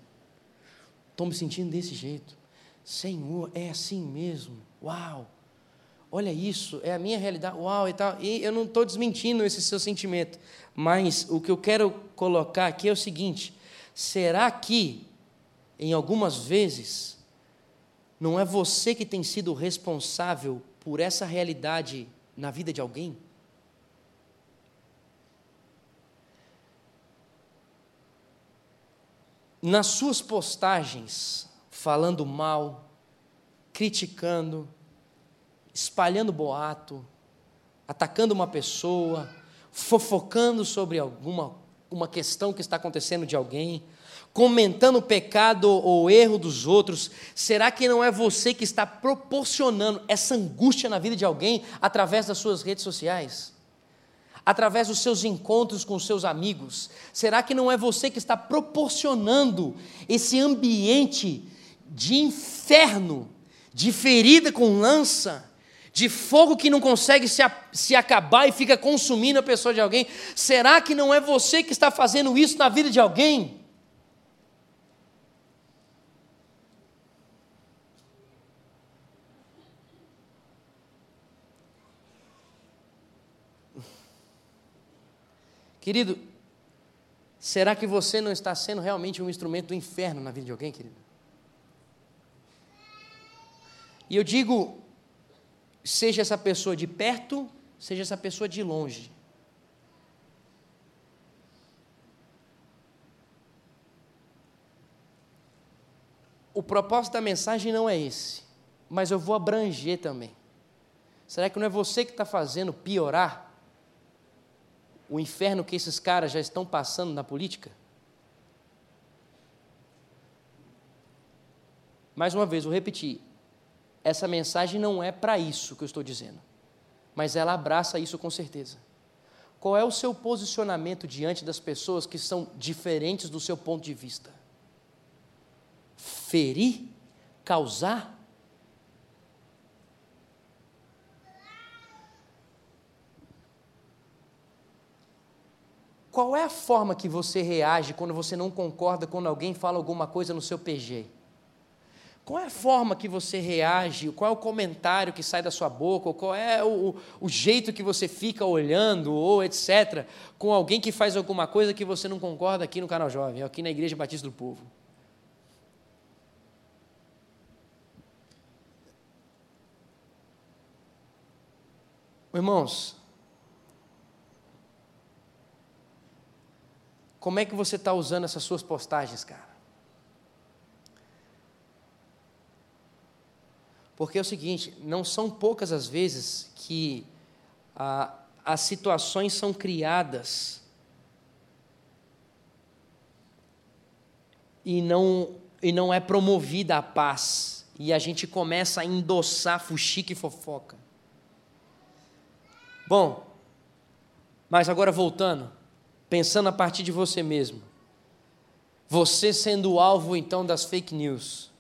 Estou me sentindo desse jeito. Senhor, é assim mesmo. Uau! Olha isso, é a minha realidade. Uau, e tal. E eu não estou desmentindo esse seu sentimento. Mas o que eu quero colocar aqui é o seguinte: será que, em algumas vezes, não é você que tem sido responsável por essa realidade na vida de alguém? nas suas postagens, falando mal, criticando, espalhando boato, atacando uma pessoa, fofocando sobre alguma uma questão que está acontecendo de alguém, comentando o pecado ou erro dos outros, será que não é você que está proporcionando essa angústia na vida de alguém através das suas redes sociais? através dos seus encontros com seus amigos? Será que não é você que está proporcionando esse ambiente de inferno, de ferida com lança, de fogo que não consegue se, se acabar e fica consumindo a pessoa de alguém? Será que não é você que está fazendo isso na vida de alguém? Querido, será que você não está sendo realmente um instrumento do inferno na vida de alguém, querido? E eu digo, seja essa pessoa de perto, seja essa pessoa de longe. O propósito da mensagem não é esse, mas eu vou abranger também. Será que não é você que está fazendo piorar o inferno que esses caras já estão passando na política? Mais uma vez, vou repetir: essa mensagem não é para isso que eu estou dizendo, mas ela abraça isso com certeza. Qual é o seu posicionamento diante das pessoas que são diferentes do seu ponto de vista? Ferir? Causar? Qual é a forma que você reage quando você não concorda quando alguém fala alguma coisa no seu PG? Qual é a forma que você reage? Qual é o comentário que sai da sua boca? Qual é o, o jeito que você fica olhando, ou etc., com alguém que faz alguma coisa que você não concorda aqui no canal Jovem, aqui na Igreja Batista do Povo? Irmãos, Como é que você está usando essas suas postagens, cara? Porque é o seguinte, não são poucas as vezes que ah, as situações são criadas e não, e não é promovida a paz. E a gente começa a endossar fuxique e fofoca. Bom, mas agora voltando pensando a partir de você mesmo. Você sendo o alvo então das fake news,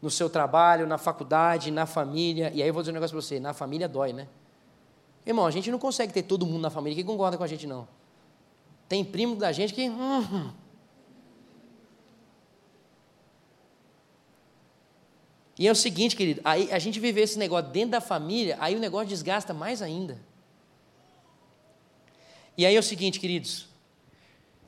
no seu trabalho, na faculdade, na família. E aí eu vou dizer um negócio para você: na família dói, né? Irmão, a gente não consegue ter todo mundo na família que concorda com a gente, não. Tem primo da gente que. Hum, E é o seguinte, querido, aí a gente viver esse negócio dentro da família, aí o negócio desgasta mais ainda. E aí é o seguinte, queridos,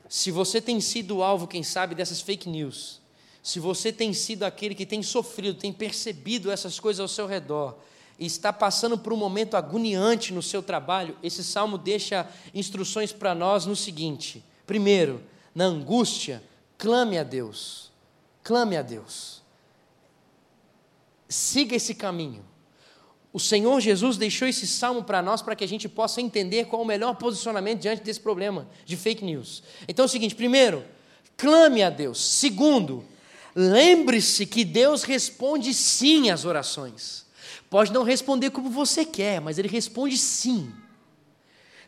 se você tem sido alvo, quem sabe, dessas fake news, se você tem sido aquele que tem sofrido, tem percebido essas coisas ao seu redor, e está passando por um momento agoniante no seu trabalho, esse salmo deixa instruções para nós no seguinte: primeiro, na angústia, clame a Deus, clame a Deus siga esse caminho. O Senhor Jesus deixou esse salmo para nós para que a gente possa entender qual o melhor posicionamento diante desse problema de fake news. Então é o seguinte: primeiro, clame a Deus. Segundo, lembre-se que Deus responde sim às orações. Pode não responder como você quer, mas Ele responde sim.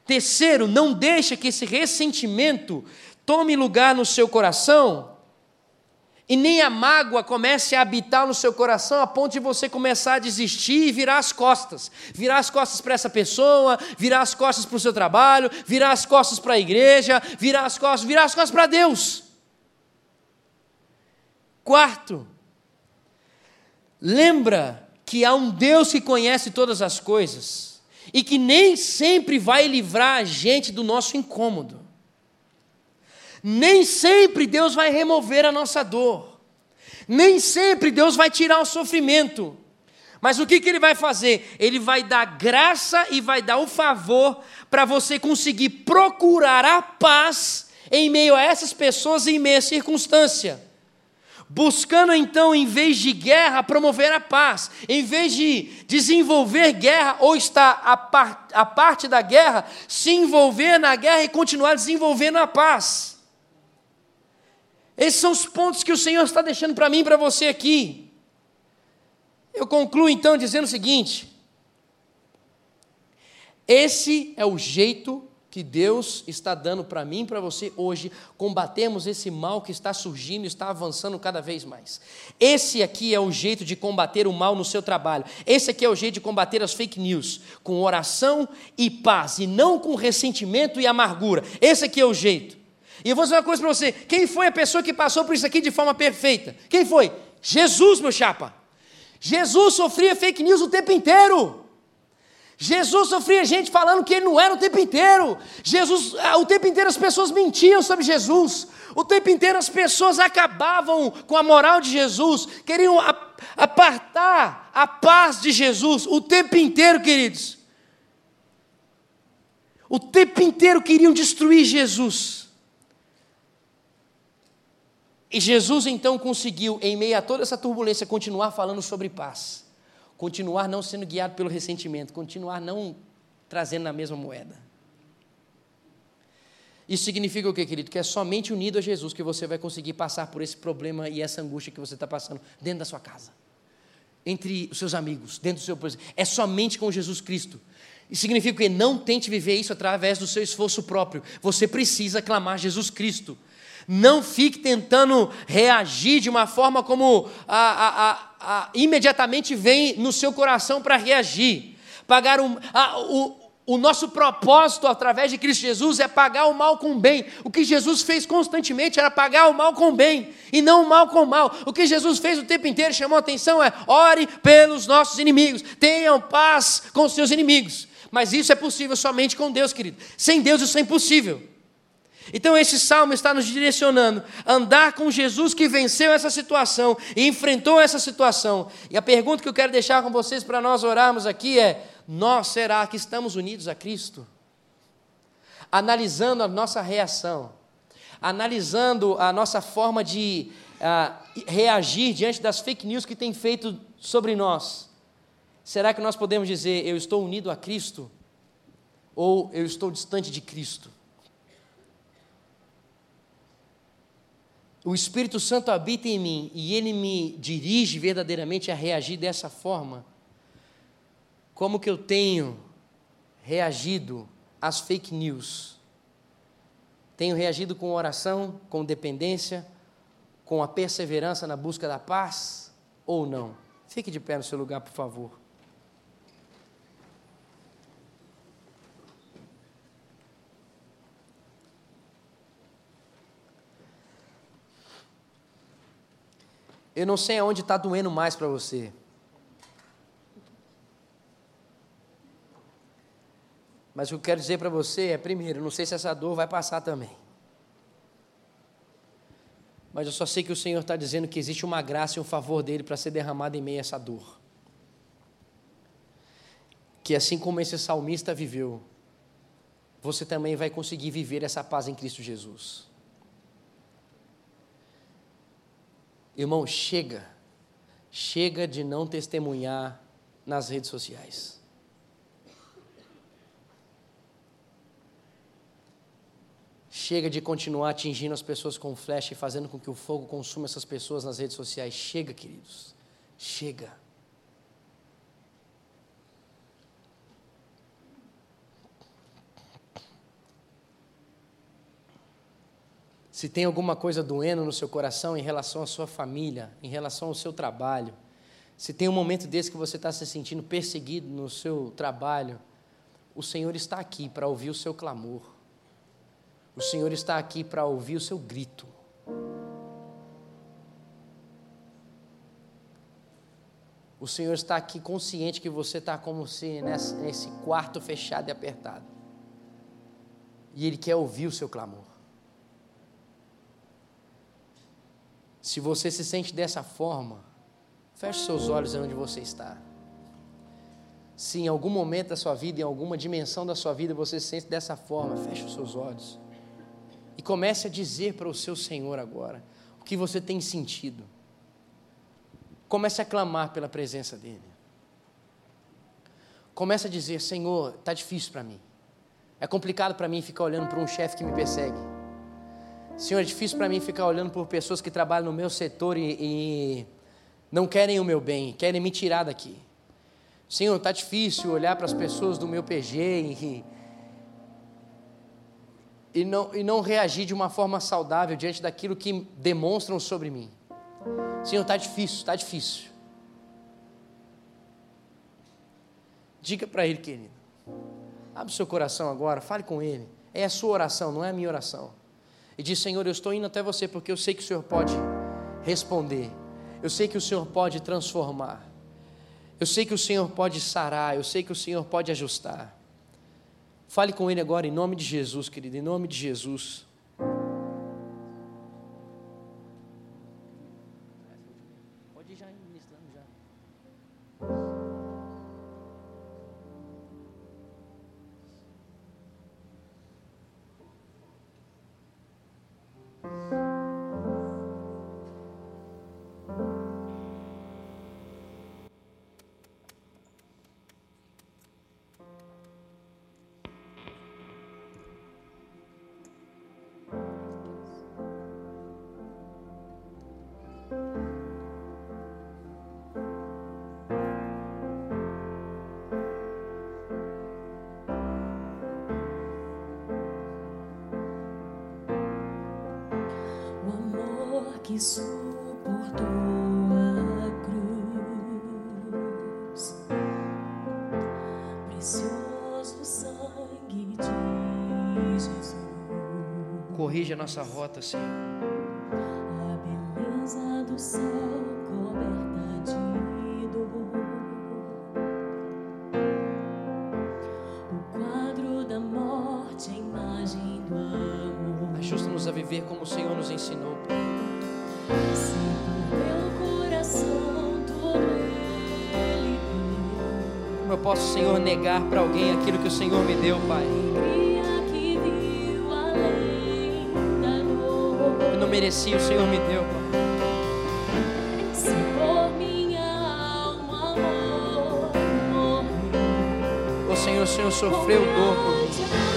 Terceiro, não deixe que esse ressentimento tome lugar no seu coração e nem a mágoa comece a habitar no seu coração a ponto de você começar a desistir e virar as costas. Virar as costas para essa pessoa, virar as costas para o seu trabalho, virar as costas para a igreja, virar as costas, virar as costas para Deus. Quarto, lembra que há um Deus que conhece todas as coisas e que nem sempre vai livrar a gente do nosso incômodo. Nem sempre Deus vai remover a nossa dor. Nem sempre Deus vai tirar o sofrimento. Mas o que, que ele vai fazer? Ele vai dar graça e vai dar o favor para você conseguir procurar a paz em meio a essas pessoas e em meio à circunstância. Buscando então, em vez de guerra, promover a paz. Em vez de desenvolver guerra ou estar a, par, a parte da guerra, se envolver na guerra e continuar desenvolvendo a paz. Esses são os pontos que o Senhor está deixando para mim e para você aqui. Eu concluo então dizendo o seguinte: esse é o jeito que Deus está dando para mim e para você hoje combatermos esse mal que está surgindo está avançando cada vez mais. Esse aqui é o jeito de combater o mal no seu trabalho. Esse aqui é o jeito de combater as fake news, com oração e paz, e não com ressentimento e amargura. Esse aqui é o jeito. E eu vou dizer uma coisa para você: quem foi a pessoa que passou por isso aqui de forma perfeita? Quem foi? Jesus, meu chapa. Jesus sofria fake news o tempo inteiro. Jesus sofria gente falando que ele não era o tempo inteiro. Jesus, ah, o tempo inteiro as pessoas mentiam sobre Jesus. O tempo inteiro as pessoas acabavam com a moral de Jesus, queriam apartar a paz de Jesus o tempo inteiro, queridos. O tempo inteiro queriam destruir Jesus. E Jesus então conseguiu, em meio a toda essa turbulência, continuar falando sobre paz, continuar não sendo guiado pelo ressentimento, continuar não trazendo na mesma moeda. Isso significa o que, querido? Que é somente unido a Jesus que você vai conseguir passar por esse problema e essa angústia que você está passando dentro da sua casa, entre os seus amigos, dentro do seu. É somente com Jesus Cristo. Isso significa que não tente viver isso através do seu esforço próprio. Você precisa clamar Jesus Cristo. Não fique tentando reagir de uma forma como a, a, imediatamente vem no seu coração para reagir. Pagar um, o, o nosso propósito através de Cristo Jesus é pagar o mal com o bem. O que Jesus fez constantemente era pagar o mal com o bem e não o mal com o mal. O que Jesus fez o tempo inteiro chamou a atenção é: ore pelos nossos inimigos, tenham paz com os seus inimigos. Mas isso é possível somente com Deus, querido. Sem Deus isso é impossível. Então, esse salmo está nos direcionando a andar com Jesus que venceu essa situação e enfrentou essa situação. E a pergunta que eu quero deixar com vocês para nós orarmos aqui é: nós será que estamos unidos a Cristo? Analisando a nossa reação, analisando a nossa forma de uh, reagir diante das fake news que tem feito sobre nós, será que nós podemos dizer eu estou unido a Cristo ou eu estou distante de Cristo? O Espírito Santo habita em mim e ele me dirige verdadeiramente a reagir dessa forma, como que eu tenho reagido às fake news? Tenho reagido com oração, com dependência, com a perseverança na busca da paz ou não? Fique de pé no seu lugar, por favor. Eu não sei aonde está doendo mais para você. Mas o que eu quero dizer para você é, primeiro, não sei se essa dor vai passar também. Mas eu só sei que o Senhor está dizendo que existe uma graça e um favor dele para ser derramado em meio a essa dor. Que assim como esse salmista viveu, você também vai conseguir viver essa paz em Cristo Jesus. Irmão, chega. Chega de não testemunhar nas redes sociais. Chega de continuar atingindo as pessoas com flecha e fazendo com que o fogo consuma essas pessoas nas redes sociais. Chega, queridos. Chega. Se tem alguma coisa doendo no seu coração em relação à sua família, em relação ao seu trabalho, se tem um momento desse que você está se sentindo perseguido no seu trabalho, o Senhor está aqui para ouvir o seu clamor. O Senhor está aqui para ouvir o seu grito. O Senhor está aqui consciente que você está como se nesse quarto fechado e apertado. E Ele quer ouvir o seu clamor. Se você se sente dessa forma, feche seus olhos onde você está. Se em algum momento da sua vida, em alguma dimensão da sua vida, você se sente dessa forma, feche os seus olhos. E comece a dizer para o seu Senhor agora o que você tem sentido. Comece a clamar pela presença dEle. Comece a dizer: Senhor, está difícil para mim. É complicado para mim ficar olhando para um chefe que me persegue. Senhor, é difícil para mim ficar olhando por pessoas que trabalham no meu setor e, e não querem o meu bem, querem me tirar daqui. Senhor, está difícil olhar para as pessoas do meu PG e, e não, e não reagir de uma forma saudável diante daquilo que demonstram sobre mim. Senhor, está difícil, está difícil. Diga para Ele, querido. Abre o seu coração agora, fale com Ele. É a sua oração, não é a minha oração. E diz: Senhor, eu estou indo até você porque eu sei que o Senhor pode responder. Eu sei que o Senhor pode transformar. Eu sei que o Senhor pode sarar. Eu sei que o Senhor pode ajustar. Fale com Ele agora em nome de Jesus, querido, em nome de Jesus. Que suportou a cruz, precioso sangue de Jesus. Corrige a nossa rota, Senhor. A beleza do céu coberta de dor. O quadro da morte, a imagem do amor. Ajusta-nos a viver como o Senhor nos ensinou. Como eu posso, Senhor, negar para alguém aquilo que o Senhor me deu, Pai? Eu não merecia, o Senhor me deu, Pai. Ô Senhor, o Senhor sofreu dor por mim.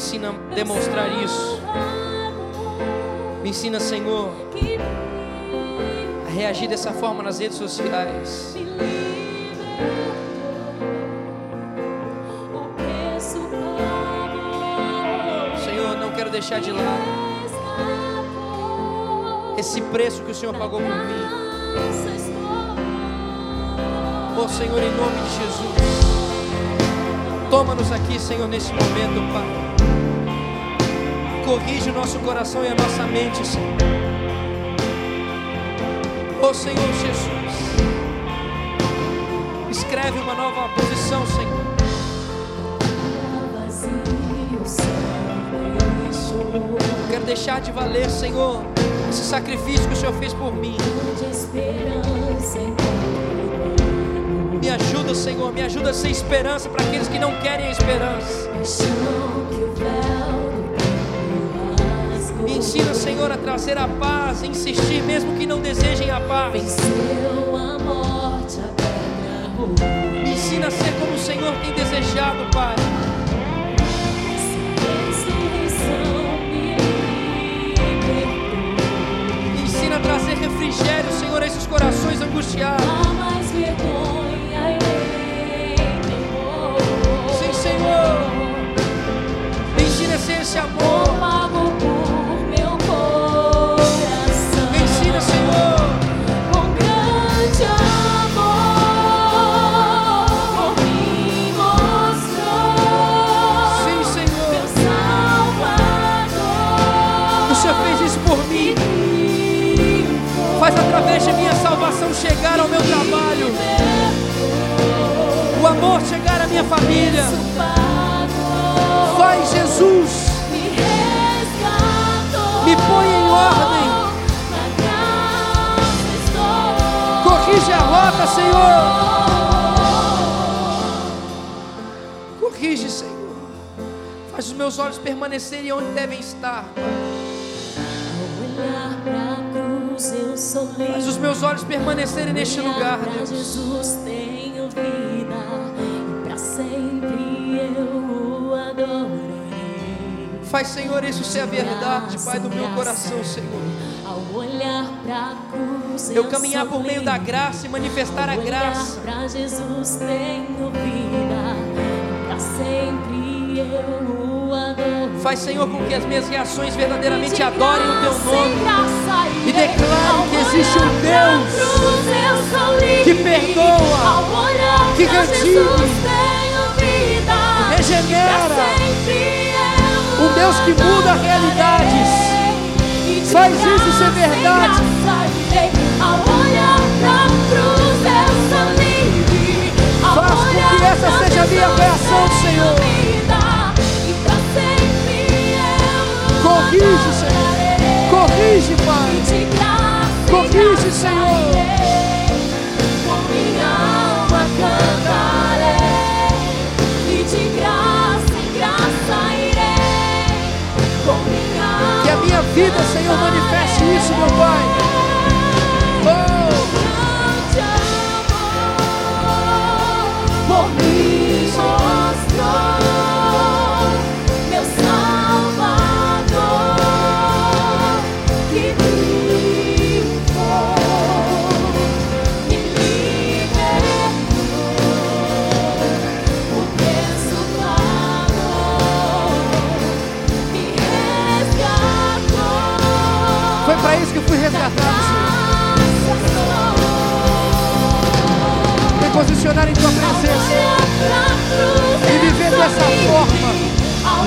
Ensina a demonstrar isso. Me ensina, Senhor, a reagir dessa forma nas redes sociais. Senhor, não quero deixar de lado esse preço que o Senhor pagou por mim. Ô Senhor, em nome de Jesus. Toma-nos aqui, Senhor, nesse momento, Pai. Corrige o nosso coração e a nossa mente, Senhor. Oh Senhor Jesus, escreve uma nova posição, Senhor. Deixou Quero deixar de valer, Senhor, esse sacrifício que o Senhor fez por mim. Me ajuda, Senhor, me ajuda a ser esperança para aqueles que não querem a esperança. Me ensina, Senhor, a trazer a paz, a insistir mesmo que não desejem a paz. Venceu a morte, a pedra rolou. Me ensina a ser como o Senhor tem desejado, Pai. Me ensina a trazer refrigério, Senhor, a esses corações angustiados. Mais vergonha em temor. Sim, Senhor. Me ensina a ser esse amor. Chegar ao meu trabalho. O amor chegar à minha família. Vai, Jesus. Me põe em ordem. Corrige a rota, Senhor. Corrige, Senhor. Faz os meus olhos permanecerem onde devem estar. Pai. Faz os meus olhos permanecerem neste lugar, Deus. Jesus tenho vida e pra sempre eu o adorarei. Faz, Senhor, isso ser a verdade, Pai, do meu coração, Senhor. Ao olhar pra cruz Eu caminhar por meio da graça e manifestar a graça. pra Jesus tenho vida pra sempre eu. Faz, Senhor, com que as minhas reações verdadeiramente adorem o Teu nome. E E declare que existe um Deus que perdoa, que redime, regenera, um Deus que muda realidades. Faz isso ser verdade. Faz com que essa seja a minha reação, Senhor. Corrige, Senhor. Corrige, Pai. Corrige, Senhor. Que a minha vida, Senhor, manifeste isso, meu Pai. Oh, fui resgatado, Senhor. Me posicionar em Tua presença. E viver dessa forma,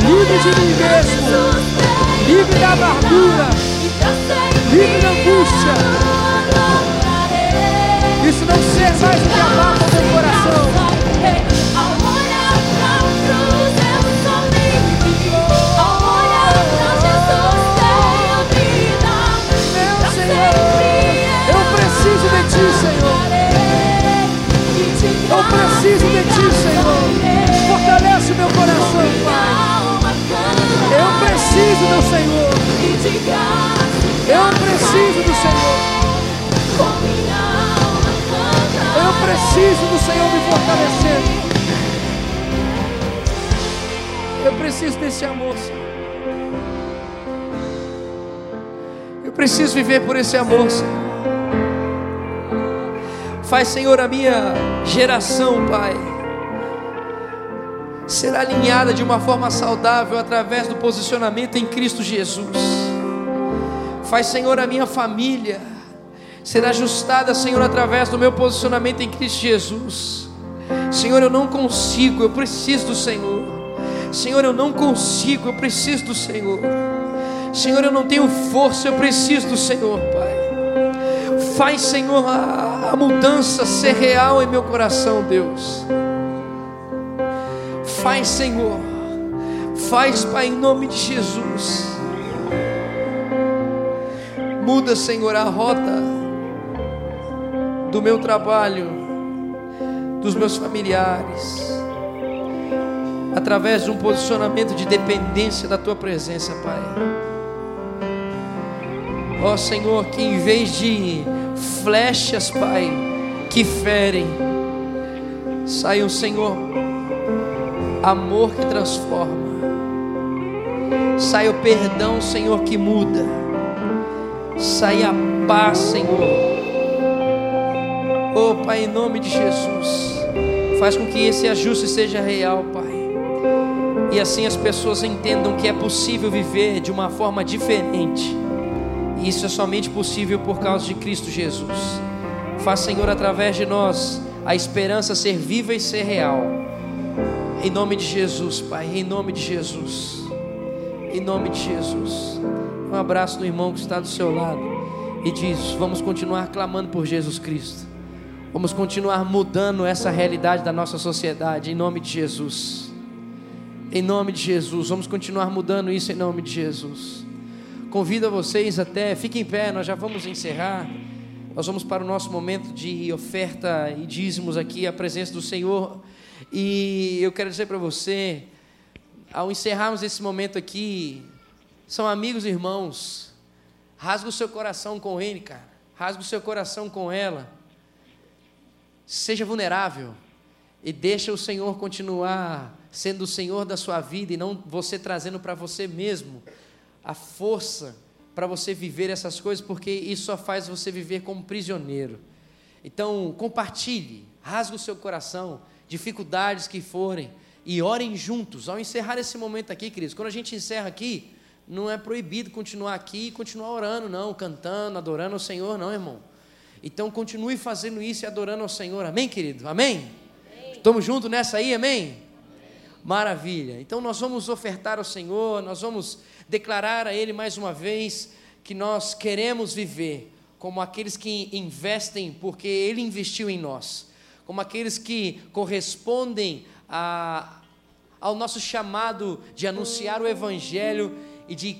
livre de mim mesmo, livre da amargura, livre da angústia. Preciso viver por esse amor, Senhor. Faz, Senhor, a minha geração, Pai, ser alinhada de uma forma saudável através do posicionamento em Cristo Jesus. Faz, Senhor, a minha família ser ajustada, Senhor, através do meu posicionamento em Cristo Jesus. Senhor, eu não consigo, eu preciso do Senhor. Senhor, eu não consigo, eu preciso do Senhor. Senhor, eu não tenho força, eu preciso do Senhor, Pai. Faz, Senhor, a, a mudança ser real em meu coração, Deus. Faz, Senhor. Faz, Pai, em nome de Jesus. Muda, Senhor, a rota do meu trabalho, dos meus familiares, através de um posicionamento de dependência da tua presença, Pai. Ó Senhor, que em vez de flechas, Pai, que ferem, saiam, Senhor, amor que transforma, saia o perdão, Senhor, que muda, saia a paz, Senhor. Oh, Pai, em nome de Jesus, faz com que esse ajuste seja real, Pai. E assim as pessoas entendam que é possível viver de uma forma diferente. Isso é somente possível por causa de Cristo Jesus. Faz, Senhor, através de nós, a esperança ser viva e ser real. Em nome de Jesus, Pai, em nome de Jesus. Em nome de Jesus. Um abraço do irmão que está do seu lado e diz: Vamos continuar clamando por Jesus Cristo. Vamos continuar mudando essa realidade da nossa sociedade em nome de Jesus. Em nome de Jesus, vamos continuar mudando isso em nome de Jesus. Convido a vocês até, fiquem em pé, nós já vamos encerrar. Nós vamos para o nosso momento de oferta e dízimos aqui, a presença do Senhor. E eu quero dizer para você, ao encerrarmos esse momento aqui, são amigos e irmãos. Rasga o seu coração com ele, cara. Rasga o seu coração com ela. Seja vulnerável e deixa o Senhor continuar sendo o Senhor da sua vida e não você trazendo para você mesmo a força para você viver essas coisas, porque isso só faz você viver como prisioneiro. Então, compartilhe, rasgue o seu coração, dificuldades que forem, e orem juntos. Ao encerrar esse momento aqui, queridos, quando a gente encerra aqui, não é proibido continuar aqui e continuar orando, não, cantando, adorando ao Senhor, não, irmão. Então, continue fazendo isso e adorando ao Senhor, amém, querido? Amém? Estamos juntos nessa aí, amém? Maravilha. Então, nós vamos ofertar ao Senhor, nós vamos declarar a Ele mais uma vez que nós queremos viver como aqueles que investem porque Ele investiu em nós, como aqueles que correspondem a, ao nosso chamado de anunciar o Evangelho e de,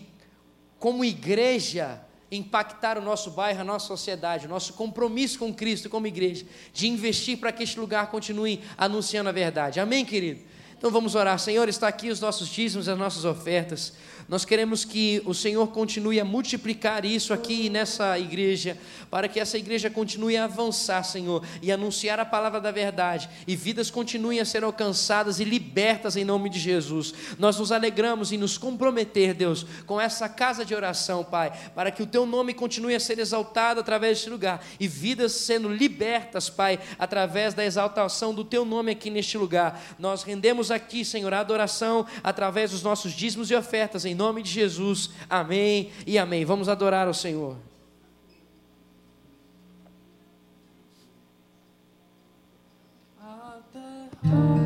como igreja, impactar o nosso bairro, a nossa sociedade, o nosso compromisso com Cristo como igreja, de investir para que este lugar continue anunciando a verdade. Amém, querido? Então vamos orar. Senhor, está aqui os nossos dízimos, as nossas ofertas. Nós queremos que o Senhor continue a multiplicar isso aqui nessa igreja, para que essa igreja continue a avançar, Senhor, e anunciar a palavra da verdade, e vidas continuem a ser alcançadas e libertas em nome de Jesus. Nós nos alegramos em nos comprometer, Deus, com essa casa de oração, Pai, para que o Teu nome continue a ser exaltado através deste lugar, e vidas sendo libertas, Pai, através da exaltação do Teu nome aqui neste lugar. Nós rendemos aqui, Senhor, a adoração através dos nossos dízimos e ofertas, em nome de Jesus. Amém e amém. Vamos adorar ao Senhor. Teu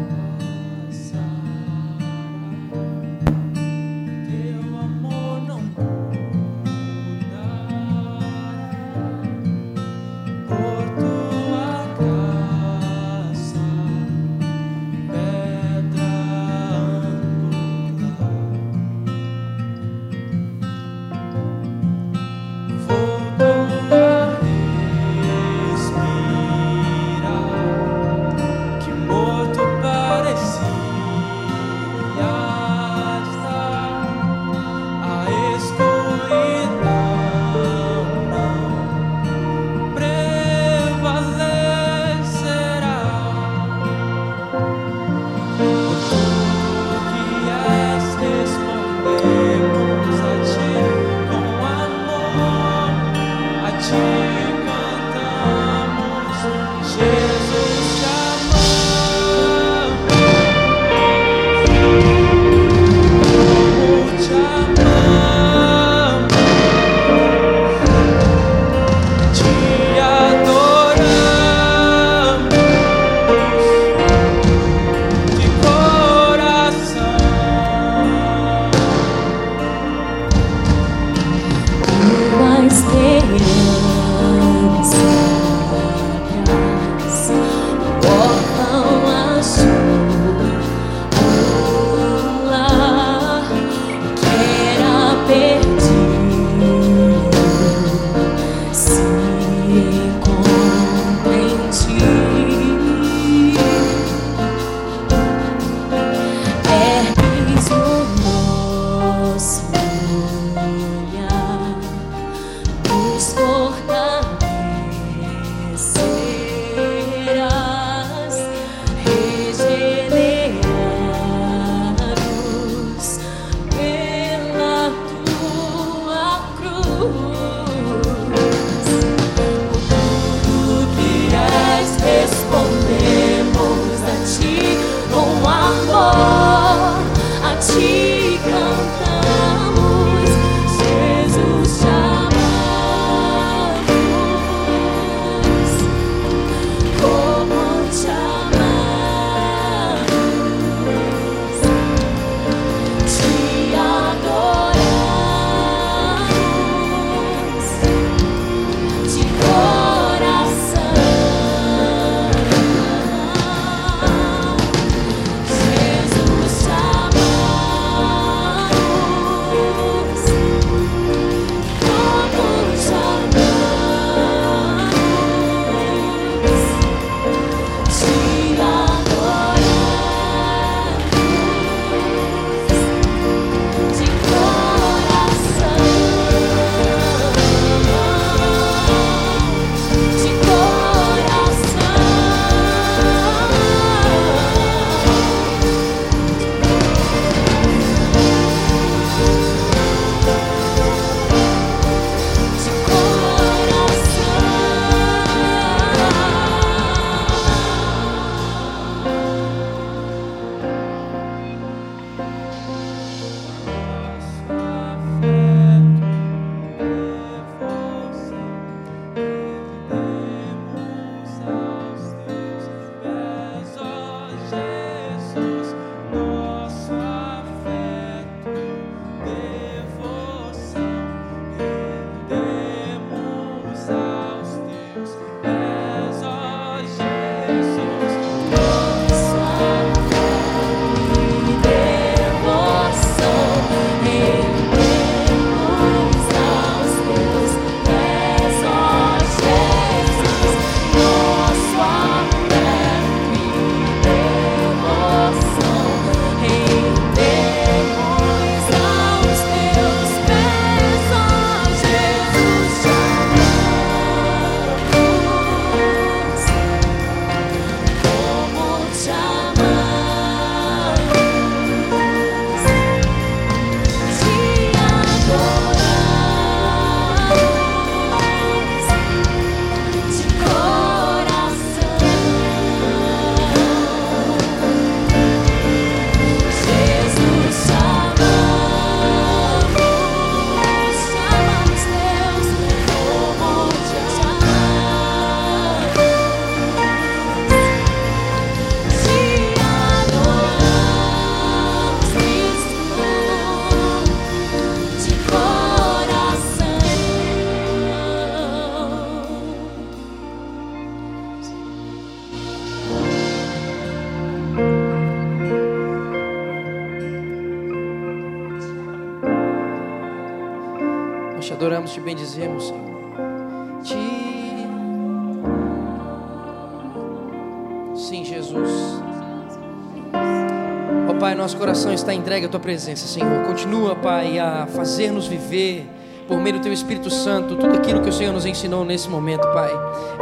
está entregue à Tua presença, Senhor. Continua, Pai, a fazer-nos viver por meio do Teu Espírito Santo tudo aquilo que o Senhor nos ensinou nesse momento, Pai.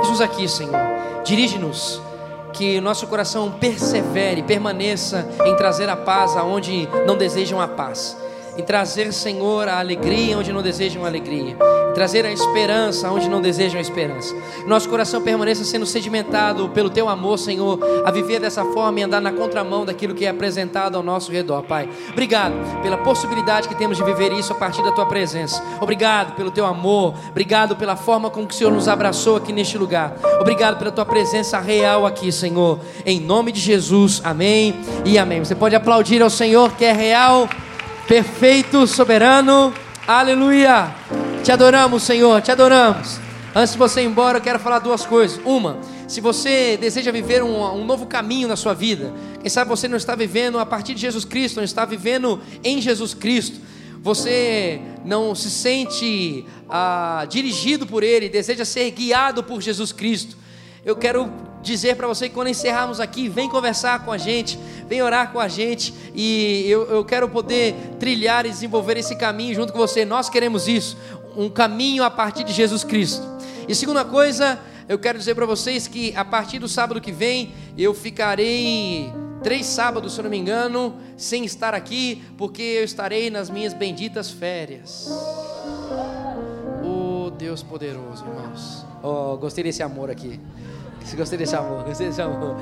Jesus aqui, Senhor. Dirige-nos. Que nosso coração persevere, permaneça em trazer a paz aonde não desejam a paz. Em trazer, Senhor, a alegria onde não desejam alegria. Trazer a esperança onde não desejam esperança. Nosso coração permaneça sendo sedimentado pelo Teu amor, Senhor, a viver dessa forma e andar na contramão daquilo que é apresentado ao nosso redor, Pai. Obrigado pela possibilidade que temos de viver isso a partir da Tua presença. Obrigado pelo Teu amor. Obrigado pela forma com que o Senhor nos abraçou aqui neste lugar. Obrigado pela Tua presença real aqui, Senhor. Em nome de Jesus, amém e amém. Você pode aplaudir ao Senhor que é real perfeito, soberano. Aleluia. Te adoramos, Senhor, te adoramos. Antes de você ir embora, eu quero falar duas coisas. Uma, se você deseja viver um, um novo caminho na sua vida, quem sabe você não está vivendo a partir de Jesus Cristo, não está vivendo em Jesus Cristo. Você não se sente ah, dirigido por Ele, deseja ser guiado por Jesus Cristo. Eu quero dizer para você que quando encerrarmos aqui, vem conversar com a gente, vem orar com a gente e eu, eu quero poder trilhar e desenvolver esse caminho junto com você. Nós queremos isso, um caminho a partir de Jesus Cristo. E segunda coisa, eu quero dizer para vocês que a partir do sábado que vem eu ficarei três sábados, se eu não me engano, sem estar aqui, porque eu estarei nas minhas benditas férias. Oh Deus poderoso, irmãos. Oh, gostei desse amor aqui. Gostei desse amor, gostei desse amor.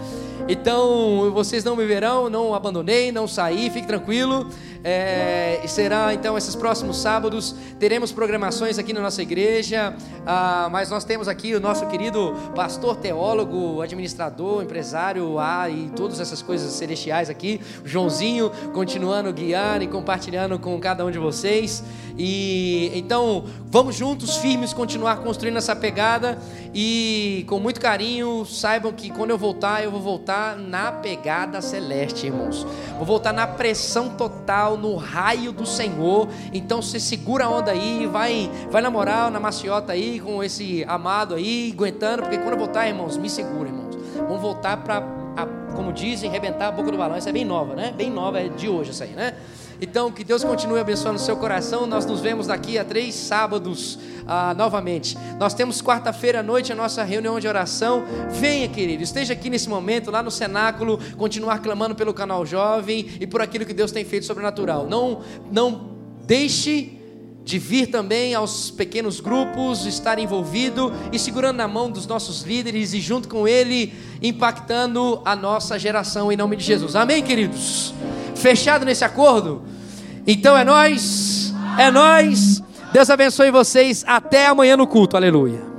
Então, vocês não me verão, não abandonei, não saí, fique tranquilo. É, será então esses próximos sábados, teremos programações aqui na nossa igreja, ah, mas nós temos aqui o nosso querido pastor, teólogo, administrador, empresário, ah, e todas essas coisas celestiais aqui, Joãozinho, continuando guiando e compartilhando com cada um de vocês. E então, vamos juntos, firmes, continuar construindo essa pegada e com muito carinho, saibam que quando eu voltar, eu vou voltar na pegada celeste, irmãos. Vou voltar na pressão total, no raio do Senhor. Então você segura a onda aí, vai, vai na moral, na maciota aí, com esse amado aí, aguentando, porque quando eu voltar, irmãos, me segura, irmãos. Vamos voltar para, como dizem, rebentar a boca do balão. Essa é bem nova, né? Bem nova, é de hoje essa aí, né? Então, que Deus continue abençoando o seu coração. Nós nos vemos daqui a três sábados ah, novamente. Nós temos quarta-feira à noite a nossa reunião de oração. Venha, querido, esteja aqui nesse momento, lá no cenáculo, continuar clamando pelo canal jovem e por aquilo que Deus tem feito sobrenatural. Não, não deixe de vir também aos pequenos grupos, estar envolvido e segurando na mão dos nossos líderes e junto com ele impactando a nossa geração em nome de Jesus. Amém, queridos? Fechado nesse acordo? Então é nós, é nós. Deus abençoe vocês. Até amanhã no culto. Aleluia.